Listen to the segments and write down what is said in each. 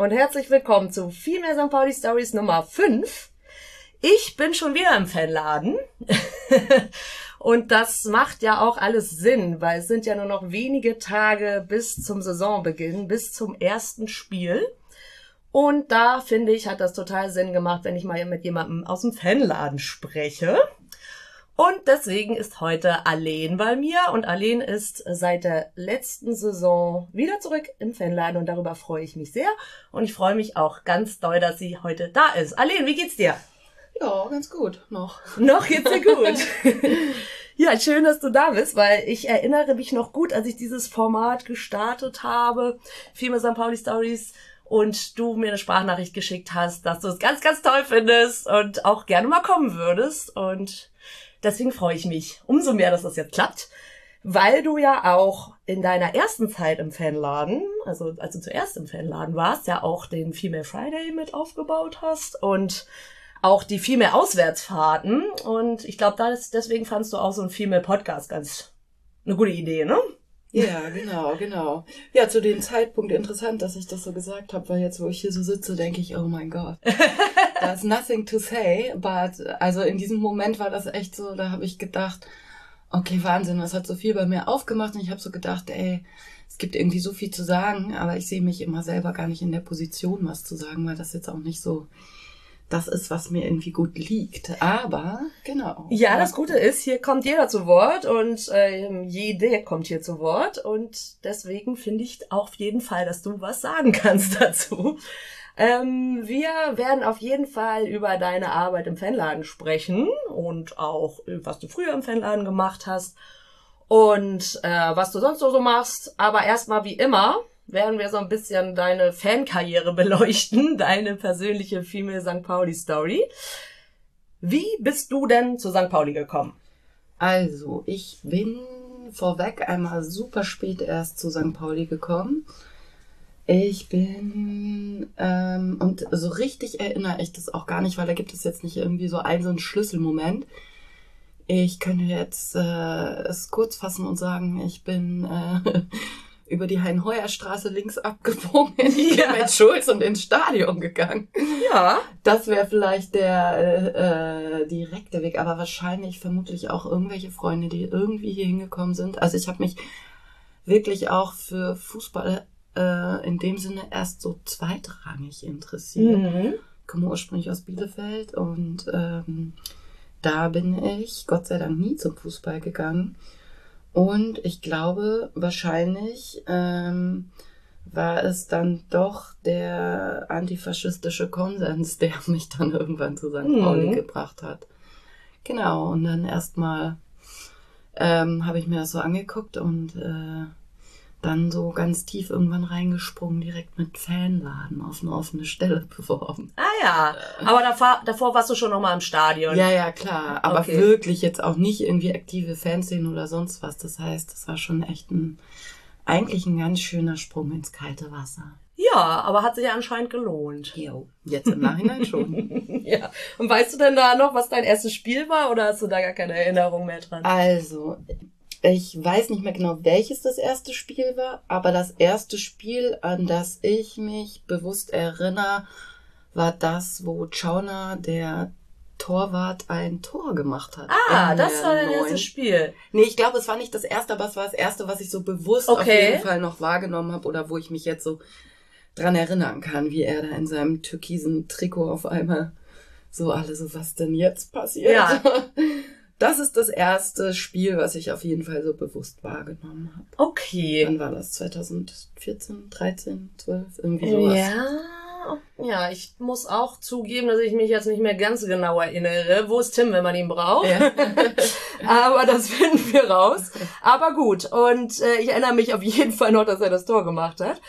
Und herzlich willkommen zu viel mehr St. Pauli Stories Nummer 5. Ich bin schon wieder im Fanladen. und das macht ja auch alles Sinn, weil es sind ja nur noch wenige Tage bis zum Saisonbeginn, bis zum ersten Spiel. Und da finde ich, hat das total Sinn gemacht, wenn ich mal mit jemandem aus dem Fanladen spreche. Und deswegen ist heute Aline bei mir und Aline ist seit der letzten Saison wieder zurück im Fanladen und darüber freue ich mich sehr und ich freue mich auch ganz doll, dass sie heute da ist. Aline, wie geht's dir? Ja, ganz gut, noch. Noch geht's dir gut. ja, schön, dass du da bist, weil ich erinnere mich noch gut, als ich dieses Format gestartet habe, Filme St. Pauli Stories und du mir eine Sprachnachricht geschickt hast, dass du es ganz, ganz toll findest und auch gerne mal kommen würdest und Deswegen freue ich mich umso mehr, dass das jetzt klappt, weil du ja auch in deiner ersten Zeit im Fanladen, also als du zuerst im Fanladen warst, ja auch den Female Friday mit aufgebaut hast und auch die Female Auswärtsfahrten. Und ich glaube, deswegen fandst du auch so ein Female Podcast ganz eine gute Idee, ne? Ja, genau, genau. Ja, zu dem Zeitpunkt interessant, dass ich das so gesagt habe, weil jetzt, wo ich hier so sitze, denke ich, oh mein Gott, there's nothing to say. But also in diesem Moment war das echt so, da habe ich gedacht, okay, Wahnsinn, was hat so viel bei mir aufgemacht? Und ich habe so gedacht, ey, es gibt irgendwie so viel zu sagen, aber ich sehe mich immer selber gar nicht in der Position, was zu sagen, weil das jetzt auch nicht so das ist, was mir irgendwie gut liegt. Aber genau. Ja, das Gute ist, hier kommt jeder zu Wort und äh, jede kommt hier zu Wort und deswegen finde ich auf jeden Fall, dass du was sagen kannst dazu. Ähm, wir werden auf jeden Fall über deine Arbeit im Fanladen sprechen und auch, was du früher im Fanladen gemacht hast und äh, was du sonst so machst. Aber erstmal wie immer werden wir so ein bisschen deine Fankarriere beleuchten, deine persönliche Female St. Pauli Story. Wie bist du denn zu St. Pauli gekommen? Also, ich bin vorweg einmal super spät erst zu St. Pauli gekommen. Ich bin, ähm, und so richtig erinnere ich das auch gar nicht, weil da gibt es jetzt nicht irgendwie so einen, so einen Schlüsselmoment. Ich könnte jetzt äh, es kurz fassen und sagen, ich bin äh, über die Hein-Heuer-Straße links abgebogen in die ja. mit Schulz und ins Stadion gegangen. Ja. Das wäre vielleicht der äh, äh, direkte Weg, aber wahrscheinlich vermutlich auch irgendwelche Freunde, die irgendwie hier hingekommen sind. Also ich habe mich wirklich auch für Fußball äh, in dem Sinne erst so zweitrangig interessiert. Mhm. Ich komme ursprünglich aus Bielefeld und ähm, da bin ich Gott sei Dank nie zum Fußball gegangen. Und ich glaube, wahrscheinlich ähm, war es dann doch der antifaschistische Konsens, der mich dann irgendwann zu St. Mhm. Pauli gebracht hat. Genau, und dann erstmal ähm, habe ich mir das so angeguckt und äh, dann so ganz tief irgendwann reingesprungen, direkt mit Fanladen auf eine offene Stelle beworben. Ah ja, aber davor, davor warst du schon nochmal im Stadion. Ja, ja, klar, aber okay. wirklich jetzt auch nicht irgendwie aktive Fanszenen oder sonst was. Das heißt, das war schon echt ein, eigentlich ein ganz schöner Sprung ins kalte Wasser. Ja, aber hat sich ja anscheinend gelohnt. Jo, jetzt im Nachhinein schon. ja. Und weißt du denn da noch, was dein erstes Spiel war oder hast du da gar keine Erinnerung mehr dran? Also, ich weiß nicht mehr genau, welches das erste Spiel war, aber das erste Spiel, an das ich mich bewusst erinnere, war das, wo Chauner, der Torwart, ein Tor gemacht hat. Ah, das war dein erstes Spiel. Nee, ich glaube, es war nicht das erste, aber es war das erste, was ich so bewusst okay. auf jeden Fall noch wahrgenommen habe oder wo ich mich jetzt so dran erinnern kann, wie er da in seinem türkisen Trikot auf einmal so alle so, was denn jetzt passiert? Ja. Das ist das erste Spiel, was ich auf jeden Fall so bewusst wahrgenommen habe. Okay. Wann war das? 2014, 13, 12, irgendwie sowas. Ja. Ja, ich muss auch zugeben, dass ich mich jetzt nicht mehr ganz genau erinnere. Wo ist Tim, wenn man ihn braucht? Ja. Aber das finden wir raus. Aber gut. Und äh, ich erinnere mich auf jeden Fall noch, dass er das Tor gemacht hat.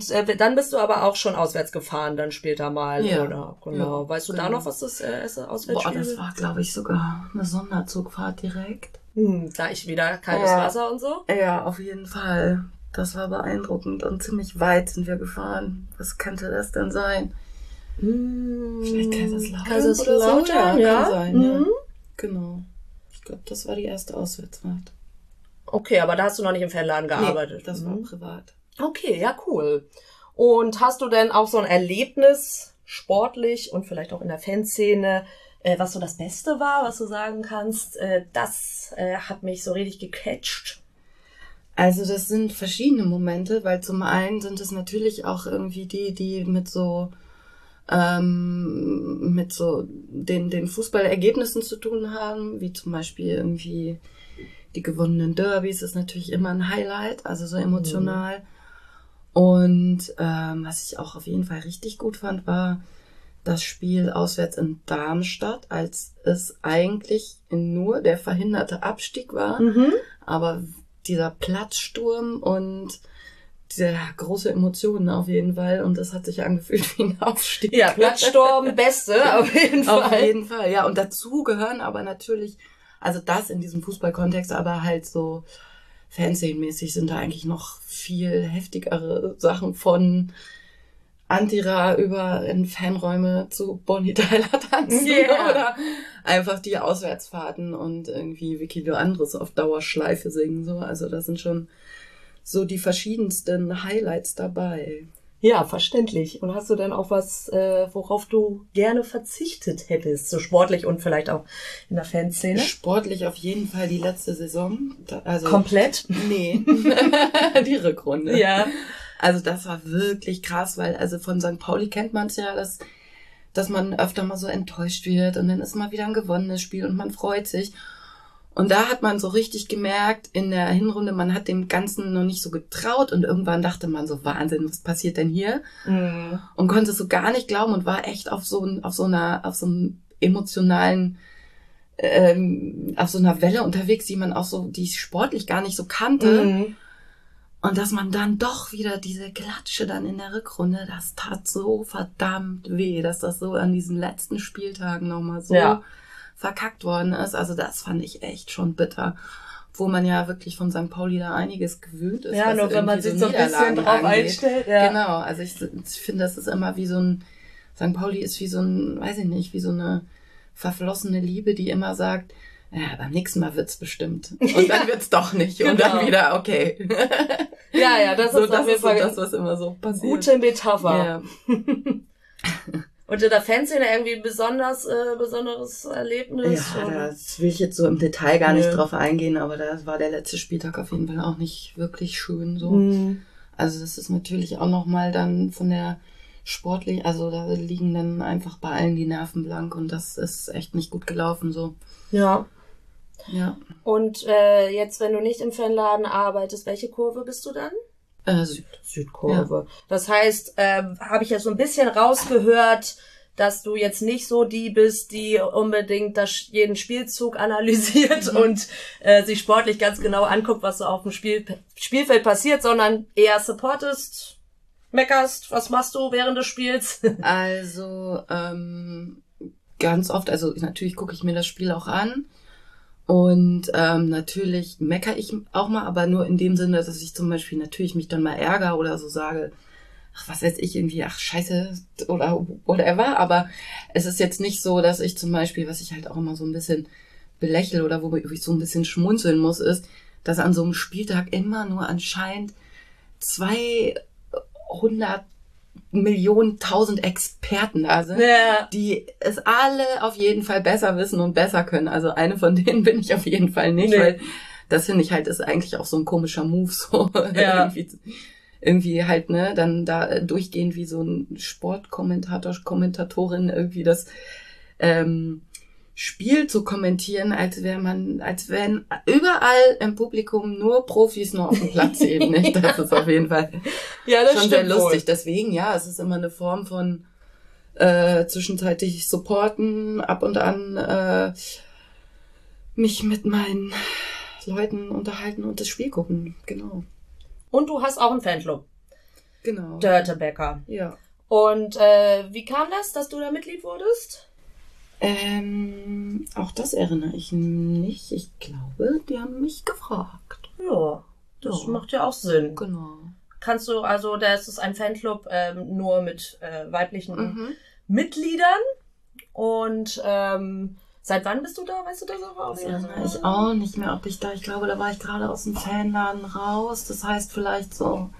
Und, äh, dann bist du aber auch schon auswärts gefahren, dann später mal, ja. oder? Genau. Ja, weißt du genau. da noch, was das äh, Auswärtsspiel Boah, das war, glaube ich, sogar eine Sonderzugfahrt direkt. Hm, gleich wieder kaltes ja. Wasser und so? Ja, auf jeden Fall. Das war beeindruckend und ziemlich weit sind wir gefahren. Was könnte das denn sein? Hm, Vielleicht Kaiserslautern, Kaiserslautern oder so? Ja, kann sein, mhm. ja. Genau. Ich glaube, das war die erste Auswärtsfahrt. Okay, aber da hast du noch nicht im Fanladen gearbeitet. Nee, das mhm. war privat. Okay, ja, cool. Und hast du denn auch so ein Erlebnis, sportlich und vielleicht auch in der Fanszene, äh, was so das Beste war, was du sagen kannst, äh, das äh, hat mich so richtig gecatcht? Also das sind verschiedene Momente, weil zum einen sind es natürlich auch irgendwie die, die mit so ähm, mit so den, den Fußballergebnissen zu tun haben, wie zum Beispiel irgendwie die gewonnenen Derbys ist natürlich immer ein Highlight, also so emotional. Mhm. Und ähm, was ich auch auf jeden Fall richtig gut fand, war das Spiel auswärts in Darmstadt, als es eigentlich nur der verhinderte Abstieg war, mhm. aber dieser Platzsturm und diese große Emotionen auf jeden Fall und das hat sich angefühlt wie ein Aufstieg. Ja, Platzsturm, beste, auf jeden Fall. Auf jeden Fall, ja. Und dazu gehören aber natürlich, also das in diesem Fußballkontext, aber halt so Fernsehmäßig sind da eigentlich noch viel heftigere Sachen von Antira über in Fanräume zu Bonnie Tyler tanzen yeah. oder einfach die Auswärtsfahrten und irgendwie Vicky Leandros auf Dauerschleife singen so. Also das sind schon so die verschiedensten Highlights dabei. Ja, verständlich. Und hast du denn auch was, äh, worauf du gerne verzichtet hättest, so sportlich und vielleicht auch in der Fanszene? Sportlich auf jeden Fall die letzte Saison. Also komplett? Nee, die Rückrunde. Ja. Also das war wirklich krass, weil also von St. Pauli kennt man es ja, dass dass man öfter mal so enttäuscht wird und dann ist mal wieder ein gewonnenes Spiel und man freut sich. Und da hat man so richtig gemerkt in der Hinrunde, man hat dem Ganzen noch nicht so getraut und irgendwann dachte man so, Wahnsinn, was passiert denn hier? Mhm. Und konnte es so gar nicht glauben und war echt auf so, auf so einer, auf so einem emotionalen, ähm, auf so einer Welle unterwegs, die man auch so, die ich sportlich gar nicht so kannte. Mhm. Und dass man dann doch wieder diese Klatsche dann in der Rückrunde, das tat so verdammt weh, dass das so an diesen letzten Spieltagen nochmal so ja verkackt worden ist. Also das fand ich echt schon bitter. Wo man ja wirklich von St. Pauli da einiges gewöhnt ist. Ja, nur wenn man sich so ein bisschen drauf angeht. einstellt. Ja. Genau, also ich, ich finde, das ist immer wie so ein, St. Pauli ist wie so ein, weiß ich nicht, wie so eine verflossene Liebe, die immer sagt, ja, beim nächsten Mal wird's bestimmt. Und dann wird's doch nicht. Genau. Und dann genau. wieder, okay. Ja, ja, das so, ist das Fall so das, was immer so passiert. Gute Metapher. Ja. Und in der Fanszene irgendwie ein besonders, äh, besonderes Erlebnis? Ja, oder? das will ich jetzt so im Detail gar nicht drauf eingehen, aber da war der letzte Spieltag auf jeden Fall auch nicht wirklich schön so. Mhm. Also das ist natürlich auch nochmal dann von der sportlich, also da liegen dann einfach bei allen die Nerven blank und das ist echt nicht gut gelaufen so. Ja. Ja. Und äh, jetzt, wenn du nicht im Fanladen arbeitest, welche Kurve bist du dann? Äh, Süd. Südkurve. Ja. Das heißt, ähm, habe ich ja so ein bisschen rausgehört, dass du jetzt nicht so die bist, die unbedingt das, jeden Spielzug analysiert mhm. und äh, sich sportlich ganz genau anguckt, was so auf dem Spiel, Spielfeld passiert, sondern eher supportest, meckerst, was machst du während des Spiels? also ähm, ganz oft, also natürlich gucke ich mir das Spiel auch an und ähm, natürlich meckere ich auch mal, aber nur in dem Sinne, dass ich zum Beispiel natürlich mich dann mal ärgere oder so sage, ach, was weiß ich, irgendwie, ach, scheiße, oder whatever. Aber es ist jetzt nicht so, dass ich zum Beispiel, was ich halt auch immer so ein bisschen belächle oder wo ich so ein bisschen schmunzeln muss, ist, dass an so einem Spieltag immer nur anscheinend 200 Millionen, tausend Experten da sind, Ja. die es alle auf jeden Fall besser wissen und besser können. Also eine von denen bin ich auf jeden Fall nicht, Nee. weil das finde ich halt ist eigentlich auch so ein komischer Move, so Ja. irgendwie, irgendwie halt, ne, dann da durchgehend wie so ein Sportkommentator, Kommentatorin irgendwie das ähm, Spiel zu kommentieren, als wäre man, als wären überall im Publikum nur Profis nur auf dem Platz eben nicht. Das ist auf jeden Fall Ja, schon sehr lustig. Deswegen, ja, es ist immer eine Form von äh, zwischenzeitlich supporten, ab und an äh, mich mit meinen Leuten unterhalten und das Spiel gucken. Genau. Und du hast auch einen Fanclub, Genau. Dörtebecker. Ja. Und äh, wie kam das, dass du da Mitglied wurdest? Ähm, auch das erinnere ich nicht. Ich glaube, die haben mich gefragt. Ja, das Ja. macht ja auch Sinn. Genau. Kannst du, also das ist ein Fanclub ähm, nur mit äh, weiblichen Mhm. Mitgliedern. Und ähm, seit wann bist du da? Weißt du das auch? Das erinnere ich auch nicht mehr, ob ich da, ich glaube, da war ich gerade aus dem Fanladen raus. Das heißt vielleicht so,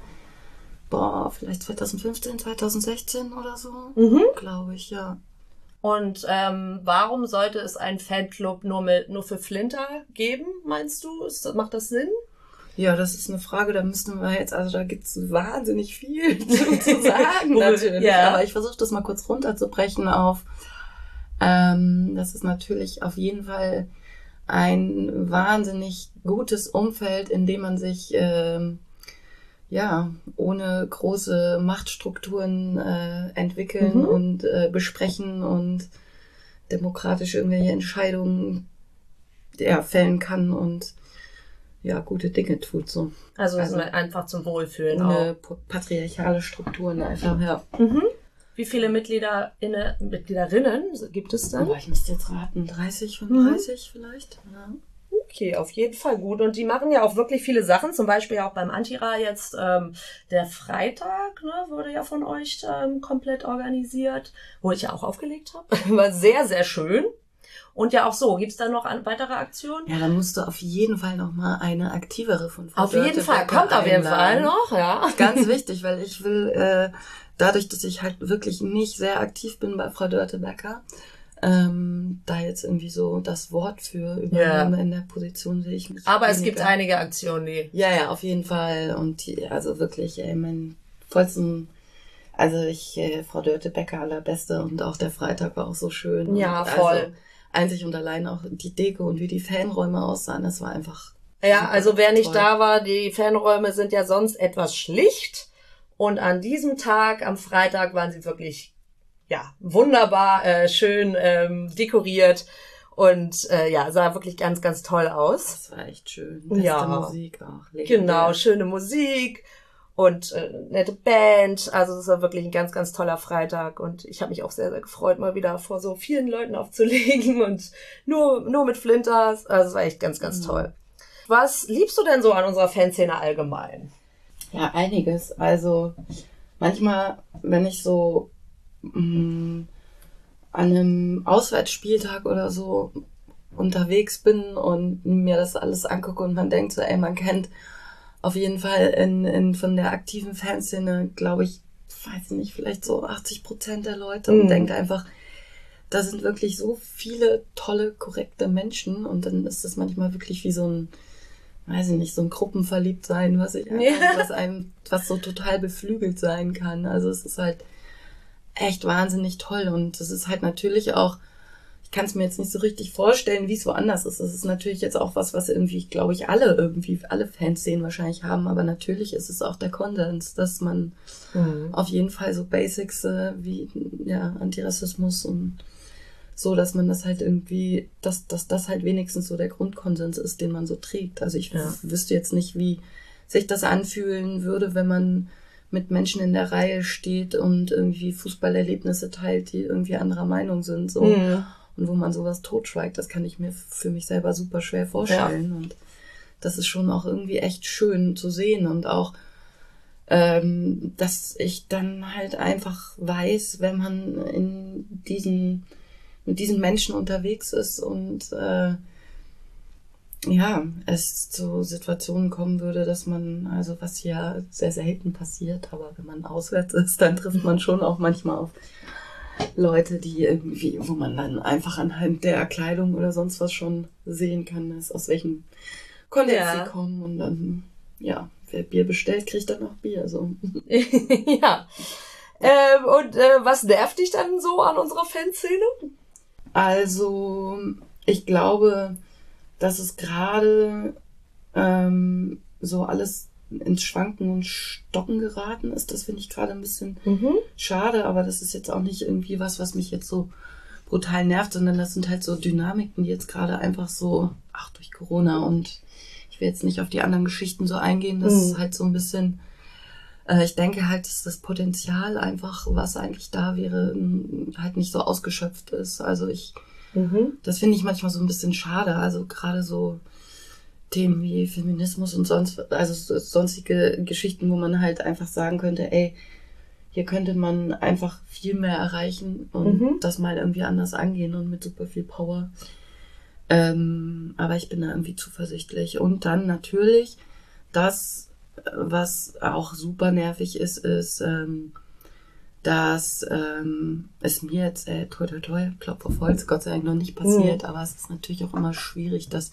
boah, vielleicht 2015, 2016 oder so. Mhm. Glaube ich, ja. Und ähm, warum sollte es einen Fanclub nur mit nur für Flinter geben, meinst du? Ist, macht das Sinn? Ja, das ist eine Frage, da müssten wir jetzt, also da gibt's wahnsinnig viel zu, sagen natürlich. ja. Aber ich versuche das mal kurz runterzubrechen auf, ähm, das ist natürlich auf jeden Fall ein wahnsinnig gutes Umfeld, in dem man sich ähm, ja ohne große Machtstrukturen äh, entwickeln Mhm. und äh, besprechen und demokratisch irgendwelche Entscheidungen ja, fällen kann und ja, gute Dinge tut so. Also, Also- einfach zum Wohlfühlen Ohne pa- patriarchale Strukturen einfach, ja. Mhm. Wie viele Mitglieder inne, Mitgliederinnen gibt es dann? Aber ich müsste jetzt raten, 30, 35 vielleicht? Ja. Okay, auf jeden Fall gut. Und die machen ja auch wirklich viele Sachen, zum Beispiel auch beim Antira jetzt ähm, der Freitag, ne, wurde ja von euch ähm, komplett organisiert, wo ich ja auch aufgelegt habe. War sehr, sehr schön. Und ja auch so, gibt's da noch weitere Aktionen? Ja, dann musst du auf jeden Fall noch mal eine aktivere von Frau auf jeden Dörte Fall, Becker kommt auf jeden Fall noch, ja. Ganz wichtig, weil ich will, äh, dadurch, dass ich halt wirklich nicht sehr aktiv bin bei Frau Dörte-Becker, ähm, da jetzt irgendwie so das Wort für übernehmen in der Position sehe ich mich. Aber es weniger. gibt einige Aktionen, die. Ja, ja, auf jeden Fall. Und die, also wirklich, ey, mein vollsten, also ich, äh, Frau Dörte Becker allerbeste und auch der Freitag war auch so schön. Ja, und voll. Also, einzig und allein auch die Deko und wie die Fanräume aussahen, das war einfach. Ja, also wer nicht Toll. da war, die Fanräume sind ja sonst etwas schlicht. Und an diesem Tag, am Freitag, waren sie wirklich, ja, wunderbar, äh, schön ähm, dekoriert. Und äh, ja, sah wirklich ganz, ganz toll aus. Das war echt schön. Beste Ja. Musik auch. legendär. Genau, schöne Musik und äh, nette Band. Also es war wirklich ein ganz, ganz toller Freitag. Und ich habe mich auch sehr, sehr gefreut, mal wieder vor so vielen Leuten aufzulegen und nur, nur mit Flinters. Also es war echt ganz, ganz Mhm. toll. Was liebst du denn so an unserer Fanszene allgemein? Ja, einiges. Also manchmal, wenn ich so mh, an einem Auswärtsspieltag oder so unterwegs bin und mir das alles angucke und man denkt so, ey, man kennt auf jeden Fall in, in von der aktiven Fanszene, glaube ich, weiß nicht, vielleicht so 80 Prozent der Leute Mhm. und denkt einfach, da sind wirklich so viele tolle, korrekte Menschen und dann ist das manchmal wirklich wie so ein, weiß ich nicht, so ein Gruppenverliebtsein, was ich einfach, Ja. was einem, was so total beflügelt sein kann. Also es ist halt echt wahnsinnig toll und es ist halt natürlich auch, ich kann es mir jetzt nicht so richtig vorstellen, wie es woanders ist. Das ist natürlich jetzt auch was, was irgendwie, glaube ich, alle irgendwie, alle Fanszenen wahrscheinlich haben, aber natürlich ist es auch der Konsens, dass man auf jeden Fall so Basics äh, wie ja, Antirassismus und so, dass man das halt irgendwie, dass, dass das halt wenigstens so der Grundkonsens ist, den man so trägt. Also ich Ja. wüsste jetzt nicht, wie sich das anfühlen würde, wenn man mit Menschen in der Reihe steht und irgendwie Fußballerlebnisse teilt, die irgendwie anderer Meinung sind. So. Mhm. Und wo man sowas totschweigt, das kann ich mir für mich selber super schwer vorstellen. Und das ist schon auch irgendwie echt schön zu sehen und auch ähm, dass ich dann halt einfach weiß, wenn man in diesen mit diesen Menschen unterwegs ist und äh, ja, es zu Situationen kommen würde, dass man, also was hier sehr selten passiert, aber wenn man auswärts ist, dann trifft man schon auch manchmal auf Leute, die irgendwie, wo man dann einfach anhand der Kleidung oder sonst was schon sehen kann, aus welchem Kontext ja. sie kommen und dann, ja, wer Bier bestellt, kriegt dann auch Bier, so. ja. Ähm, und äh, was nervt dich dann so an unserer Fanszene? Also, ich glaube, dass es gerade ähm, so alles ins Schwanken und Stocken geraten ist. Das finde ich gerade ein bisschen mhm. schade, aber das ist jetzt auch nicht irgendwie was, was mich jetzt so brutal nervt, sondern das sind halt so Dynamiken, die jetzt gerade einfach so, ach, durch Corona und ich will jetzt nicht auf die anderen Geschichten so eingehen, das mhm. ist halt so ein bisschen, äh, ich denke halt, dass das Potenzial einfach, was eigentlich da wäre, halt nicht so ausgeschöpft ist. Also ich Mhm. Das finde ich manchmal so ein bisschen schade. Also gerade so Themen wie Feminismus und sonst, also sonstige Geschichten, wo man halt einfach sagen könnte, ey, hier könnte man einfach viel mehr erreichen und mhm. das mal irgendwie anders angehen und mit super viel Power. Ähm, aber ich bin da irgendwie zuversichtlich. Und dann natürlich das, was auch super nervig ist, ist, ähm, dass ähm, es mir jetzt, äh, toi toi toi, Klopf auf Holz, Gott sei Dank noch nicht passiert, mhm. aber es ist natürlich auch immer schwierig, dass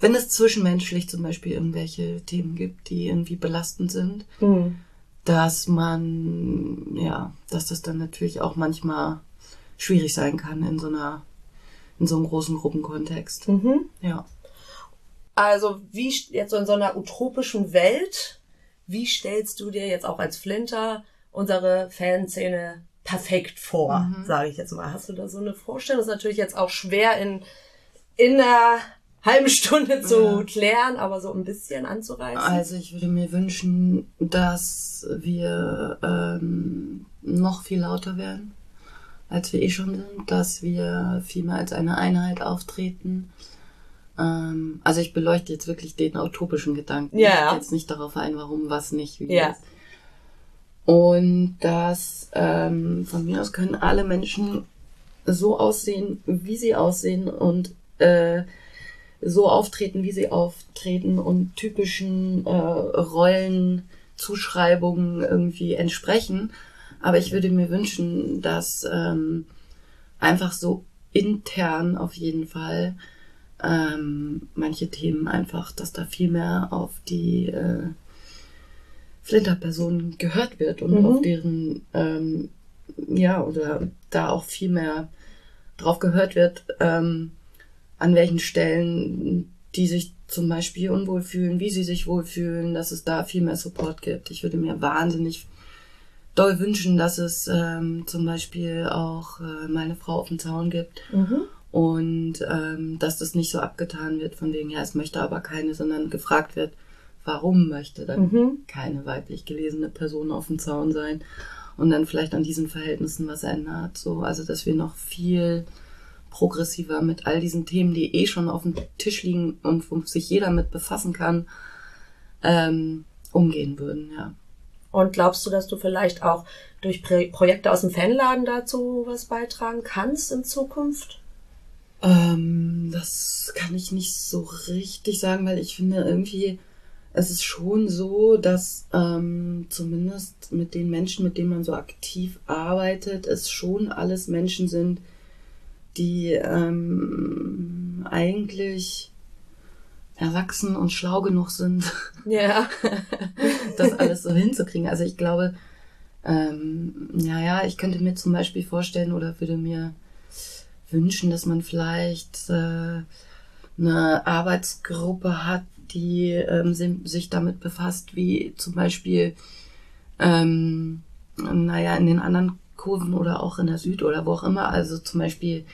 wenn es zwischenmenschlich zum Beispiel irgendwelche Themen gibt, die irgendwie belastend sind, mhm. dass man, ja, dass das dann natürlich auch manchmal schwierig sein kann in so einer, in so einem großen Gruppenkontext. Mhm. Ja. Also wie jetzt so in so einer utopischen Welt, wie stellst du dir jetzt auch als Flinter unsere Fanszene perfekt vor, mhm. sage ich jetzt mal. Hast du da so eine Vorstellung? Das ist natürlich jetzt auch schwer in, in einer halben Stunde zu ja. klären, aber so ein bisschen anzureißen. Also ich würde mir wünschen, dass wir ähm, noch viel lauter werden, als wir eh schon sind, dass wir viel mehr als eine Einheit auftreten. Ähm, also ich beleuchte jetzt wirklich den utopischen Gedanken. Ja. Ich gehe jetzt nicht darauf ein, warum, was nicht, wie ja. Ist. Und das ähm, von mir aus können alle Menschen so aussehen, wie sie aussehen und äh, so auftreten, wie sie auftreten und typischen äh, Rollenzuschreibungen irgendwie entsprechen. Aber ich würde mir wünschen, dass ähm, einfach so intern auf jeden Fall ähm, manche Themen einfach, dass da viel mehr auf die äh, Flinterpersonen gehört wird und mhm. auf deren, ähm, ja, oder da auch viel mehr drauf gehört wird, ähm, an welchen Stellen die sich zum Beispiel unwohl fühlen, wie sie sich wohlfühlen, dass es da viel mehr Support gibt. Ich würde mir wahnsinnig doll wünschen, dass es ähm, zum Beispiel auch äh, meine Frau auf dem Zaun gibt. Mhm. Und ähm, dass das nicht so abgetan wird, von wegen, ja, es möchte aber keine, sondern gefragt wird, warum möchte dann mhm. keine weiblich gelesene Person auf dem Zaun sein und dann vielleicht an diesen Verhältnissen was ändert. So, also dass wir noch viel progressiver mit all diesen Themen, die eh schon auf dem Tisch liegen und wo sich jeder mit befassen kann, ähm, umgehen würden, ja. Und glaubst du, dass du vielleicht auch durch Projekte aus dem Fanladen dazu was beitragen kannst in Zukunft? Ähm, das kann ich nicht so richtig sagen, weil ich finde irgendwie, es ist schon so, dass ähm, zumindest mit den Menschen, mit denen man so aktiv arbeitet, es schon alles Menschen sind, die ähm, eigentlich erwachsen und schlau genug sind, ja. das alles so hinzukriegen. Also ich glaube, ähm, ja, ja, ich könnte mir zum Beispiel vorstellen oder würde mir wünschen, dass man vielleicht äh, eine Arbeitsgruppe hat, die ähm, sich damit befasst, wie zum Beispiel, ähm, naja, in den anderen Kurven oder auch in der Süd oder wo auch immer, also zum Beispiel,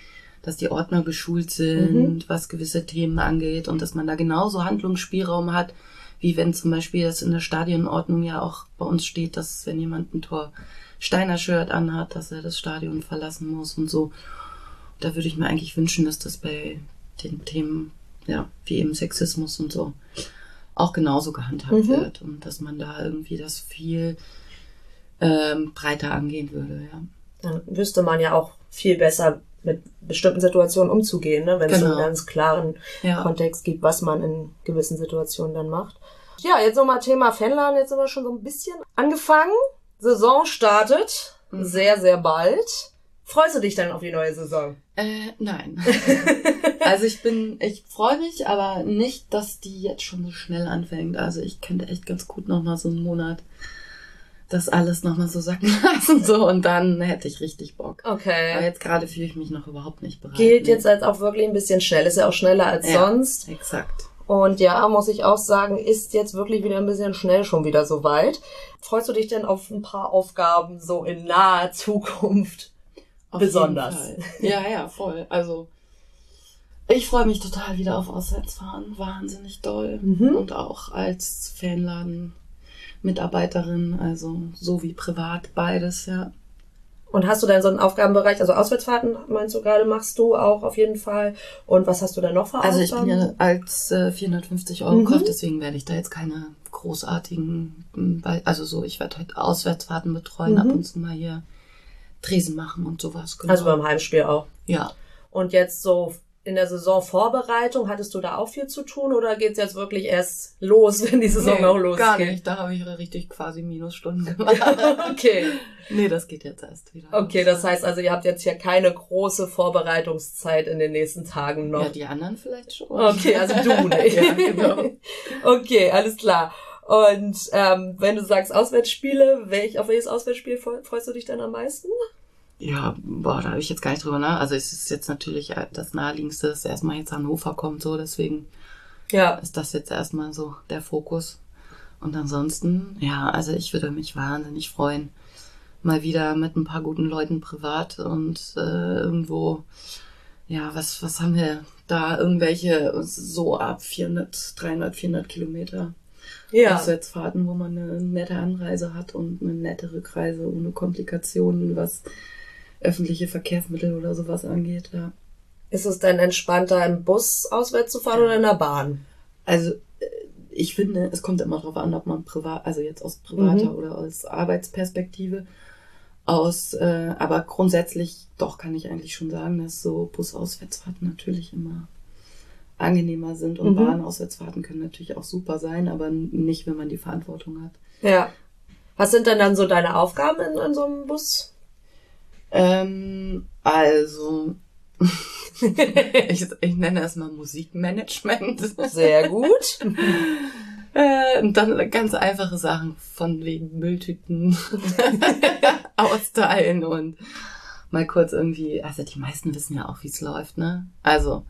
dass die Ordner geschult sind, mhm. was gewisse Themen angeht und dass man da genauso Handlungsspielraum hat, wie wenn zum Beispiel das in der Stadionordnung ja auch bei uns steht, dass wenn jemand ein Tor Steiner Shirt anhat, dass er das Stadion verlassen muss und so. Da würde ich mir eigentlich wünschen, dass das bei den Themen ja, wie eben Sexismus und so auch genauso gehandhabt Mhm. wird und dass man da irgendwie das viel ähm, breiter angehen würde, ja. Dann wüsste man ja auch viel besser mit bestimmten Situationen umzugehen, ne? wenn es so Genau. einen ganz klaren Ja. Kontext gibt, was man in gewissen Situationen dann macht. Ja, jetzt nochmal Thema Fanladen. Jetzt sind wir schon so ein bisschen angefangen. Saison startet. Mhm. Sehr, sehr bald. Freust du dich dann auf die neue Saison? Äh, nein. also ich bin, ich freue mich, aber nicht, dass die jetzt schon so schnell anfängt. Also ich könnte echt ganz gut noch mal so einen Monat das alles noch mal so sacken lassen so und dann hätte ich richtig Bock. Aber Okay. jetzt gerade fühle ich mich noch überhaupt nicht bereit. Gilt Nee. jetzt als auch wirklich ein bisschen schnell. Ist ja auch schneller als Ja. sonst. Exakt. Und ja, muss ich auch sagen, ist jetzt wirklich wieder ein bisschen schnell schon wieder so weit. Freust du dich denn auf ein paar Aufgaben so in naher Zukunft? Auf Besonders. Ja, ja, voll. Also ich freue mich total wieder auf Auswärtsfahren. Wahnsinnig doll. Mhm. Und auch als Fanladen-Mitarbeiterin, also so wie privat, beides, ja. Und hast du denn so einen Aufgabenbereich, also Auswärtsfahrten meinst du gerade, machst du auch auf jeden Fall. Und was hast du denn noch für Also ich bin ja als äh, 450 Euro Mhm. Kraft, deswegen werde ich da jetzt keine großartigen, also so, ich werde halt Auswärtsfahrten betreuen, Mhm. ab und zu mal hier Tresen machen und sowas. Genau. Also beim Heimspiel auch. ja. Und jetzt so in der Saisonvorbereitung, hattest du da auch viel zu tun oder geht's jetzt wirklich erst los, wenn die Saison auch losgeht? Gar nicht, da habe ich richtig quasi Minusstunden gemacht. Okay. nee, das geht jetzt erst wieder. Okay, das heißt also, ihr habt jetzt hier keine große Vorbereitungszeit in den nächsten Tagen noch. Ja, die anderen vielleicht schon. Okay, also du nicht. ja, genau. Okay, alles klar. Und ähm, wenn du sagst Auswärtsspiele, welch, auf welches Auswärtsspiel freu- freust du dich dann am meisten? Ja, boah, da habe ich jetzt gar nicht drüber nach. Also es ist jetzt natürlich äh, das naheliegendste, dass erstmal jetzt Hannover kommt, so deswegen Ja. ist das jetzt erstmal so der Fokus. Und ansonsten, ja, also ich würde mich wahnsinnig freuen, mal wieder mit ein paar guten Leuten privat und äh, irgendwo, ja, was, was haben wir da? Irgendwelche so ab 400, 300, 400 Kilometer Ja. Auswärtsfahrten, wo man eine nette Anreise hat und eine nette Rückreise ohne Komplikationen, was öffentliche Verkehrsmittel oder sowas angeht, ja. Ist es denn entspannter, im Bus auswärts zu fahren oder in der Bahn? Also äh, ich finde, es kommt immer darauf an, ob man privat, also jetzt aus privater Mhm. oder aus Arbeitsperspektive aus, äh, aber grundsätzlich doch kann ich eigentlich schon sagen, dass so Busauswärtsfahrten natürlich immer angenehmer sind und Mhm. Bahnauswärtsfahrten können natürlich auch super sein, aber nicht, wenn man die Verantwortung hat. Ja. Was sind denn dann so deine Aufgaben in, in so einem Bus? Ähm, also ich, ich nenne es mal Musikmanagement. Sehr gut. Äh, und dann ganz einfache Sachen von wegen Mülltüten austeilen und mal kurz irgendwie, also die meisten wissen ja auch, wie es läuft, ne? Also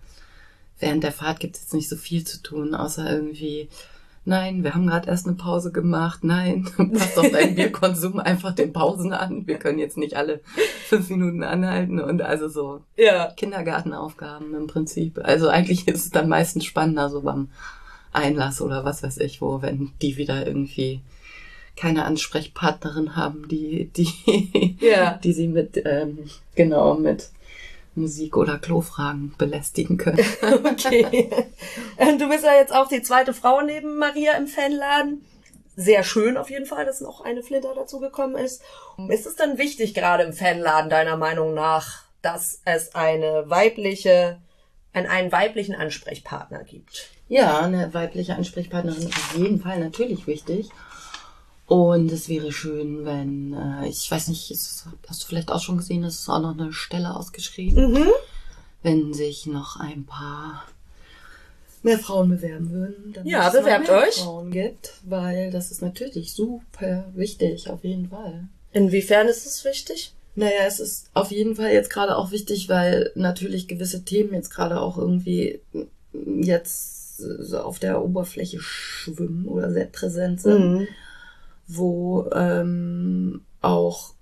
während der Fahrt gibt es jetzt nicht so viel zu tun, außer irgendwie, nein, wir haben gerade erst eine Pause gemacht, nein, pass doch deinen Bierkonsum einfach den Pausen an. Wir können jetzt nicht alle fünf Minuten anhalten und also so Ja. Kindergartenaufgaben im Prinzip. Also eigentlich ist es dann meistens spannender so beim Einlass oder was weiß ich wo, wenn die wieder irgendwie keine Ansprechpartnerin haben, die, die, Ja. die sie mit, ähm, genau, mit Musik oder Klofragen belästigen können. Okay. Du bist ja jetzt auch die zweite Frau neben Maria im Fanladen. Sehr schön auf jeden Fall, dass noch eine Flinter dazugekommen ist. Ist es dann wichtig, gerade im Fanladen deiner Meinung nach, dass es eine weibliche, einen, einen weiblichen Ansprechpartner gibt? Ja, eine weibliche Ansprechpartnerin ist auf jeden Fall natürlich wichtig. Und es wäre schön, wenn, äh, ich weiß nicht, ist, hast du vielleicht auch schon gesehen, es ist auch noch eine Stelle ausgeschrieben. Mhm. wenn sich noch ein paar mehr Frauen bewerben würden. Damit Ja, bewerbt mehr euch. Frauen gibt, weil das ist natürlich super wichtig, auf jeden Fall. Inwiefern ist es wichtig? Naja, es ist auf jeden Fall jetzt gerade auch wichtig, weil natürlich gewisse Themen jetzt gerade auch irgendwie jetzt so auf der Oberfläche schwimmen oder sehr präsent sind Mhm. Wo ähm, auch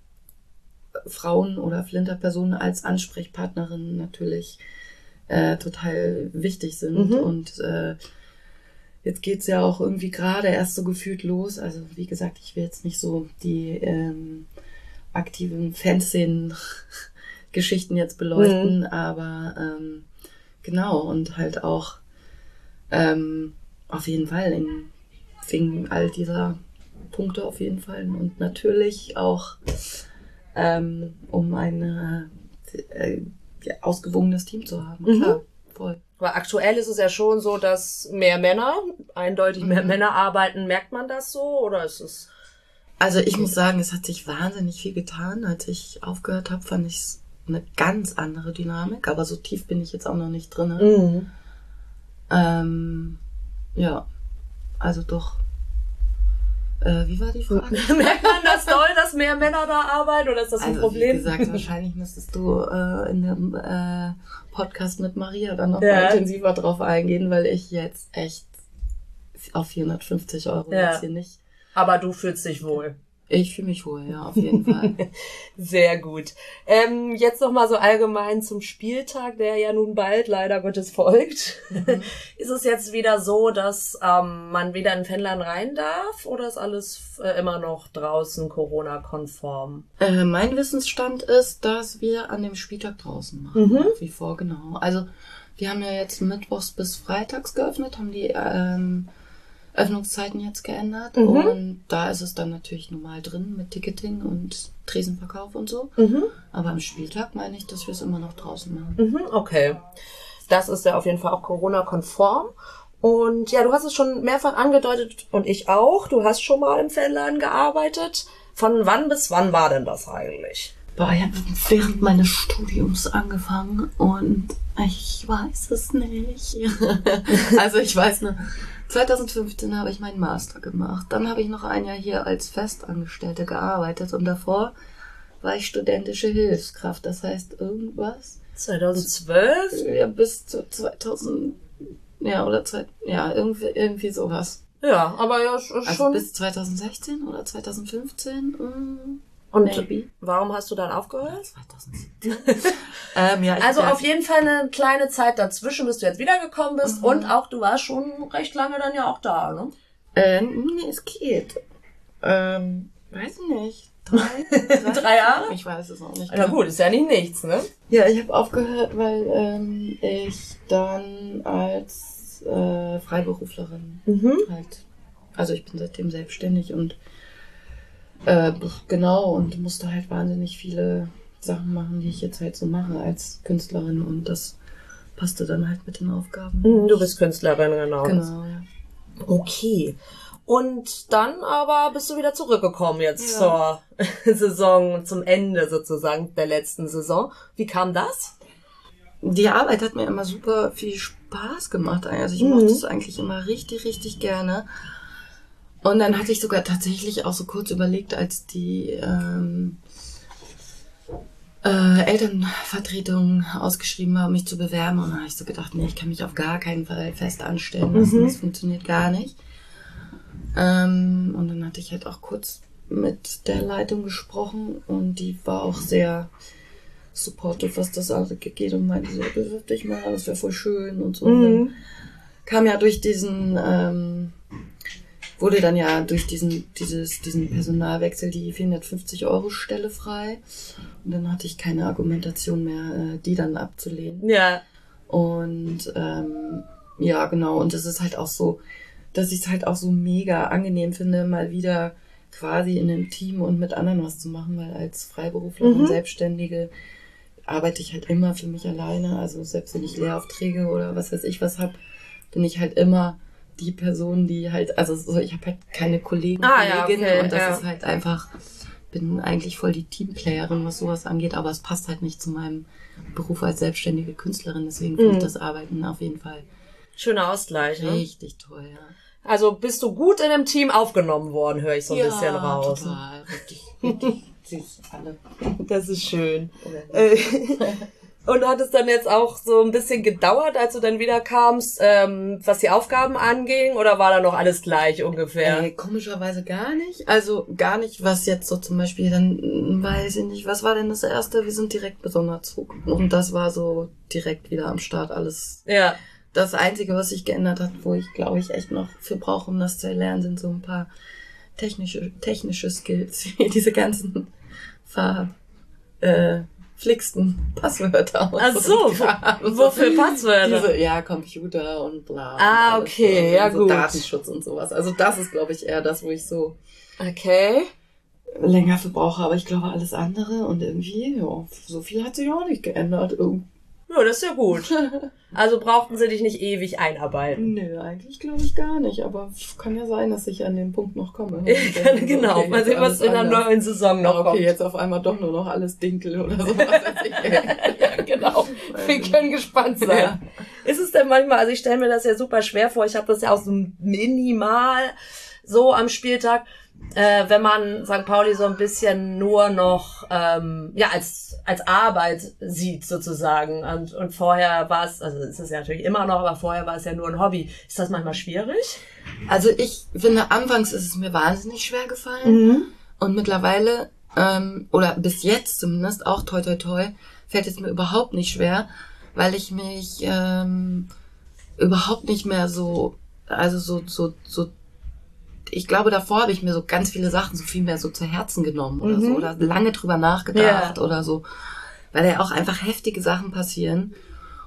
Frauen oder Flinterpersonen als Ansprechpartnerin natürlich äh, total wichtig sind. Mhm. Und äh, jetzt geht's ja auch irgendwie gerade erst so gefühlt los. Also wie gesagt, ich will jetzt nicht so die ähm, aktiven Fanszenen-Geschichten jetzt beleuchten, aber ähm, genau und halt auch ähm, auf jeden Fall in wegen all dieser Punkte auf jeden Fall. Und natürlich auch, ähm, um ein äh, ausgewogenes Team zu haben. Mhm. Klar, voll. Aber aktuell ist es ja schon so, dass mehr Männer, eindeutig mehr mhm. Männer arbeiten. Merkt man das so oder ist es? Also ich muss sagen, es hat sich wahnsinnig viel getan. Als ich aufgehört habe, fand ich es eine ganz andere Dynamik. Aber so tief bin ich jetzt auch noch nicht drin. Mhm. Ähm, ja, also doch. Äh, wie war die Frage? Merkt man das doll, dass mehr Männer da arbeiten oder ist das ein also, Problem? Wie gesagt, wahrscheinlich müsstest du äh, in dem äh, Podcast mit Maria dann noch ja. mal intensiver drauf eingehen, weil ich jetzt echt auf 450 Euro ja. jetzt hier nicht. Aber du fühlst dich wohl. Ich fühle mich wohl, ja, auf jeden Fall. Sehr gut. Ähm, jetzt noch mal so allgemein zum Spieltag, der ja nun bald leider Gottes folgt. Mhm. Ist es jetzt wieder so, dass ähm, man wieder in Fenland rein darf oder ist alles äh, immer noch draußen Corona-konform? Äh, mein Wissensstand ist, dass wir an dem Spieltag draußen machen, mhm. wie vor, genau. Also wir haben ja jetzt mittwochs bis freitags geöffnet, haben die ähm, Öffnungszeiten jetzt geändert mhm. und da ist es dann natürlich normal drin mit Ticketing und Tresenverkauf und so. Mhm. Aber am Spieltag meine ich, dass wir es immer noch draußen machen. Mhm, okay. Das ist ja auf jeden Fall auch Corona-konform. Und ja, du hast es schon mehrfach angedeutet und ich auch. Du hast schon mal im Fanladen gearbeitet. Von wann bis wann war denn das eigentlich? Boah, ich habe während meines Studiums angefangen und ich weiß es nicht. also ich weiß nur, 2015 habe ich meinen Master gemacht. Dann habe ich noch ein Jahr hier als Festangestellte gearbeitet und davor war ich studentische Hilfskraft. Das heißt irgendwas. 2012? Ja, bis zu 2000, ja, oder zwei, ja, irgendwie, irgendwie sowas. Ja, aber ja, schon. Also bis 2016 oder 2015? Mh. Und Maybe. warum hast du dann aufgehört? 2017. ähm, ja, also auf jeden Fall eine kleine Zeit dazwischen, bis du jetzt wiedergekommen bist. Mhm. Und auch, du warst schon recht lange dann ja auch da, ne? Ähm, nee, es geht. Ähm, weiß ich nicht. Drei, drei, drei Jahre? Ich weiß es auch nicht. Na gut, ist ja nicht nichts, ne? Ja, ich habe aufgehört, weil ähm, ich dann als äh, Freiberuflerin mhm. halt, also ich bin seitdem selbstständig und äh, genau, und musste halt wahnsinnig viele Sachen machen, die ich jetzt halt so mache als Künstlerin und das passte dann halt mit den Aufgaben. Mhm, du bist Künstlerin, genau. Genau, ja. Okay. Und dann aber bist du wieder zurückgekommen jetzt ja. zur Saison, zum Ende sozusagen der letzten Saison. Wie kam das? Die Arbeit hat mir immer super viel Spaß gemacht. Also ich mhm. mochte es eigentlich immer richtig, richtig gerne. Und dann hatte ich sogar tatsächlich auch so kurz überlegt, als die ähm, äh, Elternvertretung ausgeschrieben haben, mich zu bewerben. Und dann habe ich so gedacht, nee, ich kann mich auf gar keinen Fall fest anstellen lassen. Mhm. Das funktioniert gar nicht. Ähm, und dann hatte ich halt auch kurz mit der Leitung gesprochen und die war auch sehr supportive, was das angeht und meinte so, bewirb dich mal, das wäre voll schön und so. Mhm. Und dann kam ja durch diesen ähm, wurde dann ja durch diesen, dieses, diesen Personalwechsel die 450 Euro Stelle frei. Und dann hatte ich keine Argumentation mehr, äh, die dann abzulehnen. Ja. Und ähm, ja, genau. Und das ist halt auch so, dass ich es halt auch so mega angenehm finde, mal wieder quasi in einem Team und mit anderen was zu machen, weil als Freiberuflerin, mhm. Selbstständige arbeite ich halt immer für mich alleine. Also selbst wenn ich Lehraufträge oder was weiß ich was hab, bin ich halt immer die Person, die halt, also so, ich habe halt keine Kollegen, ah, Kolleginnen ja, okay, und das ja. ist halt einfach, bin eigentlich voll die Teamplayerin, was sowas angeht, aber es passt halt nicht zu meinem Beruf als selbstständige Künstlerin, deswegen finde mhm. ich das Arbeiten auf jeden Fall schöner Ausgleich. Ne? Richtig toll, ja. Also bist du gut in dem Team aufgenommen worden, höre ich so ein ja, bisschen raus. Total, richtig, richtig süß, alle. Das ist schön. Und hat es dann jetzt auch so ein bisschen gedauert, als du dann wieder kamst, ähm, was die Aufgaben anging, oder war da noch alles gleich ungefähr? Äh, komischerweise gar nicht. Also gar nicht, was jetzt so zum Beispiel, dann weiß ich nicht, was war denn das erste? Wir sind direkt Besonderzug. Und das war so direkt wieder am Start alles. Ja. Das Einzige, was sich geändert hat, wo ich glaube ich echt noch für brauche, um das zu erlernen, sind so ein paar technische, technische Skills, wie diese ganzen Fahr, äh, flicksten Passwörter aus. Ach so, wofür Passwörter? Diese, ja, Computer und bla. Ah, und okay, so, ja so gut. Datenschutz und sowas. Also das ist, glaube ich, eher das, wo ich so Okay. länger für brauche. Aber ich glaube, alles andere und irgendwie, ja, so viel hat sich auch nicht geändert. Irgend- Ja, das ist ja gut. Also brauchten sie dich nicht ewig einarbeiten. Nö, eigentlich glaube ich gar nicht. Aber kann ja sein, dass ich an den Punkt noch komme. genau, Okay, mal sehen, was in der neuen Saison noch okay, kommt. jetzt auf einmal doch nur noch alles Dinkel oder sowas. ja, genau. Wir können gespannt sein. Ja. Ist es denn manchmal, also ich stelle mir das ja super schwer vor, ich habe das ja auch so minimal so am Spieltag, äh, wenn man St. Pauli so ein bisschen nur noch ähm, ja als als Arbeit sieht sozusagen und, und vorher war es, also es ist ja natürlich immer noch, aber vorher war es ja nur ein Hobby. Ist das manchmal schwierig? Also ich finde, anfangs ist es mir wahnsinnig schwer gefallen. Und mittlerweile, ähm, oder bis jetzt zumindest, auch toi toi toi, fällt es mir überhaupt nicht schwer, weil ich mich ähm, überhaupt nicht mehr so, also so, so, so, ich glaube, davor habe ich mir so ganz viele Sachen so viel mehr so zu Herzen genommen oder so, Mhm. oder lange drüber nachgedacht oder so, weil ja auch einfach heftige Sachen passieren.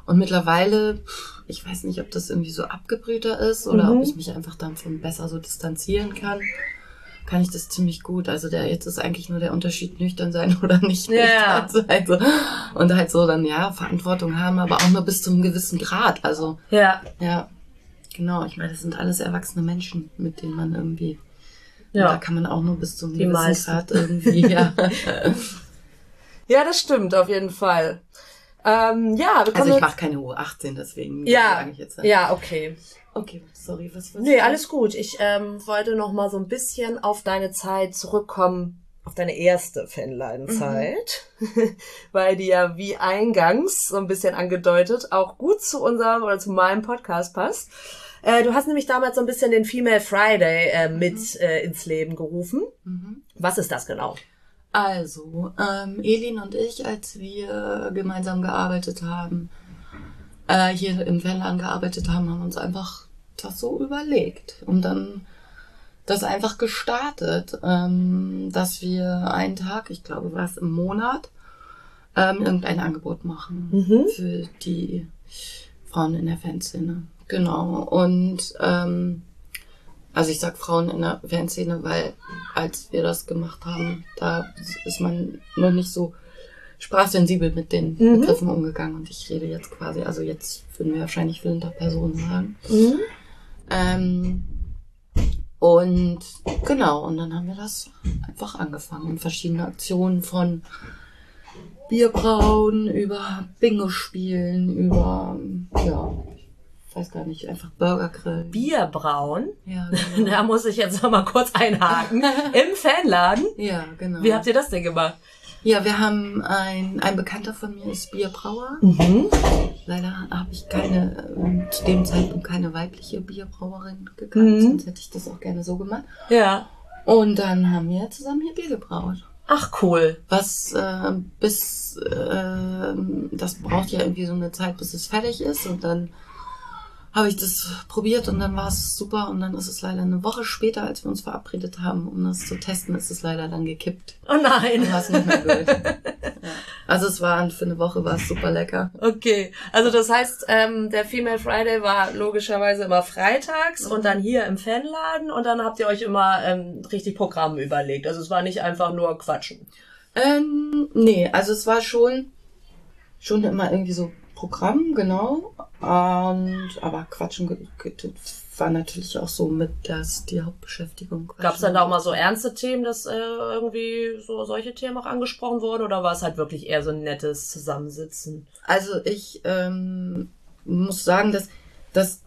Und mittlerweile, ich weiß nicht, ob das irgendwie so abgebrühter ist oder Mhm. ob ich mich einfach davon besser so distanzieren kann kann ich das ziemlich gut. Also der jetzt ist eigentlich nur der Unterschied nüchtern sein oder nicht Ja. nüchtern sein. So. Und halt so dann ja Verantwortung haben, aber auch nur bis zu einem gewissen Grad. Also Ja, ja, genau. Ich meine, das sind alles erwachsene Menschen, mit denen man irgendwie. Und da ja. kann man auch nur bis zu einem Die gewissen meisten. Grad irgendwie. Ja. Ja, das stimmt auf jeden Fall. Ähm, ja, wir Also ich mache keine hohe 18, deswegen ja, sage ich jetzt. ja, okay. Okay, sorry, was was? Nee, alles gut. Ich ähm, wollte noch mal so ein bisschen auf deine Zeit zurückkommen, auf deine erste Fanleidenzeit, weil die ja wie eingangs so ein bisschen angedeutet auch gut zu unserem oder zu meinem Podcast passt. Äh, du hast nämlich damals so ein bisschen den Female Friday äh, mit äh, ins Leben gerufen. Mhm. Was ist das genau? Also, ähm, Elin und ich, als wir gemeinsam gearbeitet haben, äh, hier im Fanladen gearbeitet haben, haben uns einfach das so überlegt und dann das einfach gestartet, ähm, dass wir einen Tag, ich glaube, war es im Monat, ähm, irgendein Angebot machen Mhm. für die Frauen in der Fanszene. Genau. Und ähm, also ich sag Frauen in der Fanszene, weil als wir das gemacht haben, da ist man noch nicht so sprachsensibel mit den Mhm. Begriffen umgegangen. Und ich rede jetzt quasi, also jetzt würden wir wahrscheinlich Personen sagen. Mhm. Ähm, und genau, und dann haben wir das einfach angefangen. Und verschiedene Aktionen von Bierbrauen über Bingo spielen, über, ja, weiß gar nicht, einfach Burger grillen. Bierbrauen. Ja, genau. Da muss ich jetzt noch mal kurz einhaken. Im Fanladen. ja, genau. Wie habt ihr das denn gemacht? Ja, wir haben ein, ein Bekannter von mir ist Bierbrauer. Mhm. Leider habe ich keine, ähm, zu dem Zeitpunkt keine weibliche Bierbrauerin gekannt, Mhm. sonst hätte ich das auch gerne so gemacht. Ja. Und dann haben wir zusammen hier Bier gebraut. Ach cool. Was äh, bis, äh, das braucht ja irgendwie so eine Zeit, bis es fertig ist. Und dann habe ich das probiert und dann war es super. Und dann ist es leider eine Woche später, als wir uns verabredet haben, um das zu testen, ist es leider dann gekippt. Oh nein. Dann war es nicht mehr gut. ja. Also es war für eine Woche war es super lecker. Okay, also das heißt, ähm, der Female Friday war logischerweise immer freitags und dann hier im Fanladen und dann habt ihr euch immer ähm, richtig Programm überlegt. Also es war nicht einfach nur Quatschen. Ähm, nee, also es war schon, schon immer irgendwie so Programm, genau. Und, aber Quatschen war natürlich auch so mit das, die Hauptbeschäftigung. Gab es dann da auch mal so ernste Themen, dass äh, irgendwie so solche Themen auch angesprochen wurden oder war es halt wirklich eher so ein nettes Zusammensitzen? Also ich ähm, muss sagen, dass, dass,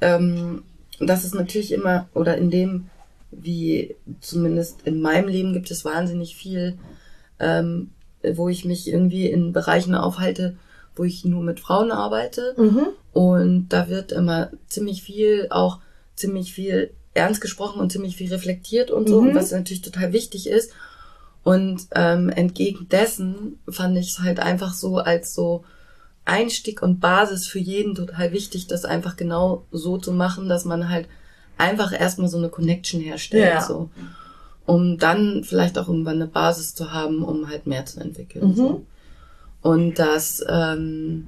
ähm, dass es natürlich immer, oder in dem, wie zumindest in meinem Leben gibt es wahnsinnig viel, ähm, wo ich mich irgendwie in Bereichen aufhalte, wo ich nur mit Frauen arbeite. Mhm. Und da wird immer ziemlich viel, auch ziemlich viel ernst gesprochen und ziemlich viel reflektiert und so, Mhm. was natürlich total wichtig ist. Und ähm, entgegen dessen fand ich es halt einfach so als so Einstieg und Basis für jeden total wichtig, das einfach genau so zu machen, dass man halt einfach erstmal so eine Connection herstellt. Ja. So. Um dann vielleicht auch irgendwann eine Basis zu haben, um halt mehr zu entwickeln. Mhm. So. Und das ähm,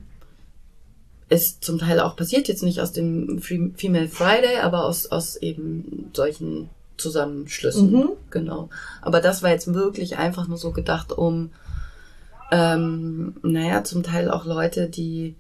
ist zum Teil auch passiert, jetzt nicht aus dem Female Friday, aber aus, aus eben solchen Zusammenschlüssen. Mhm. Genau. Aber das war jetzt wirklich einfach nur so gedacht, um, ähm, naja, zum Teil auch Leute, die,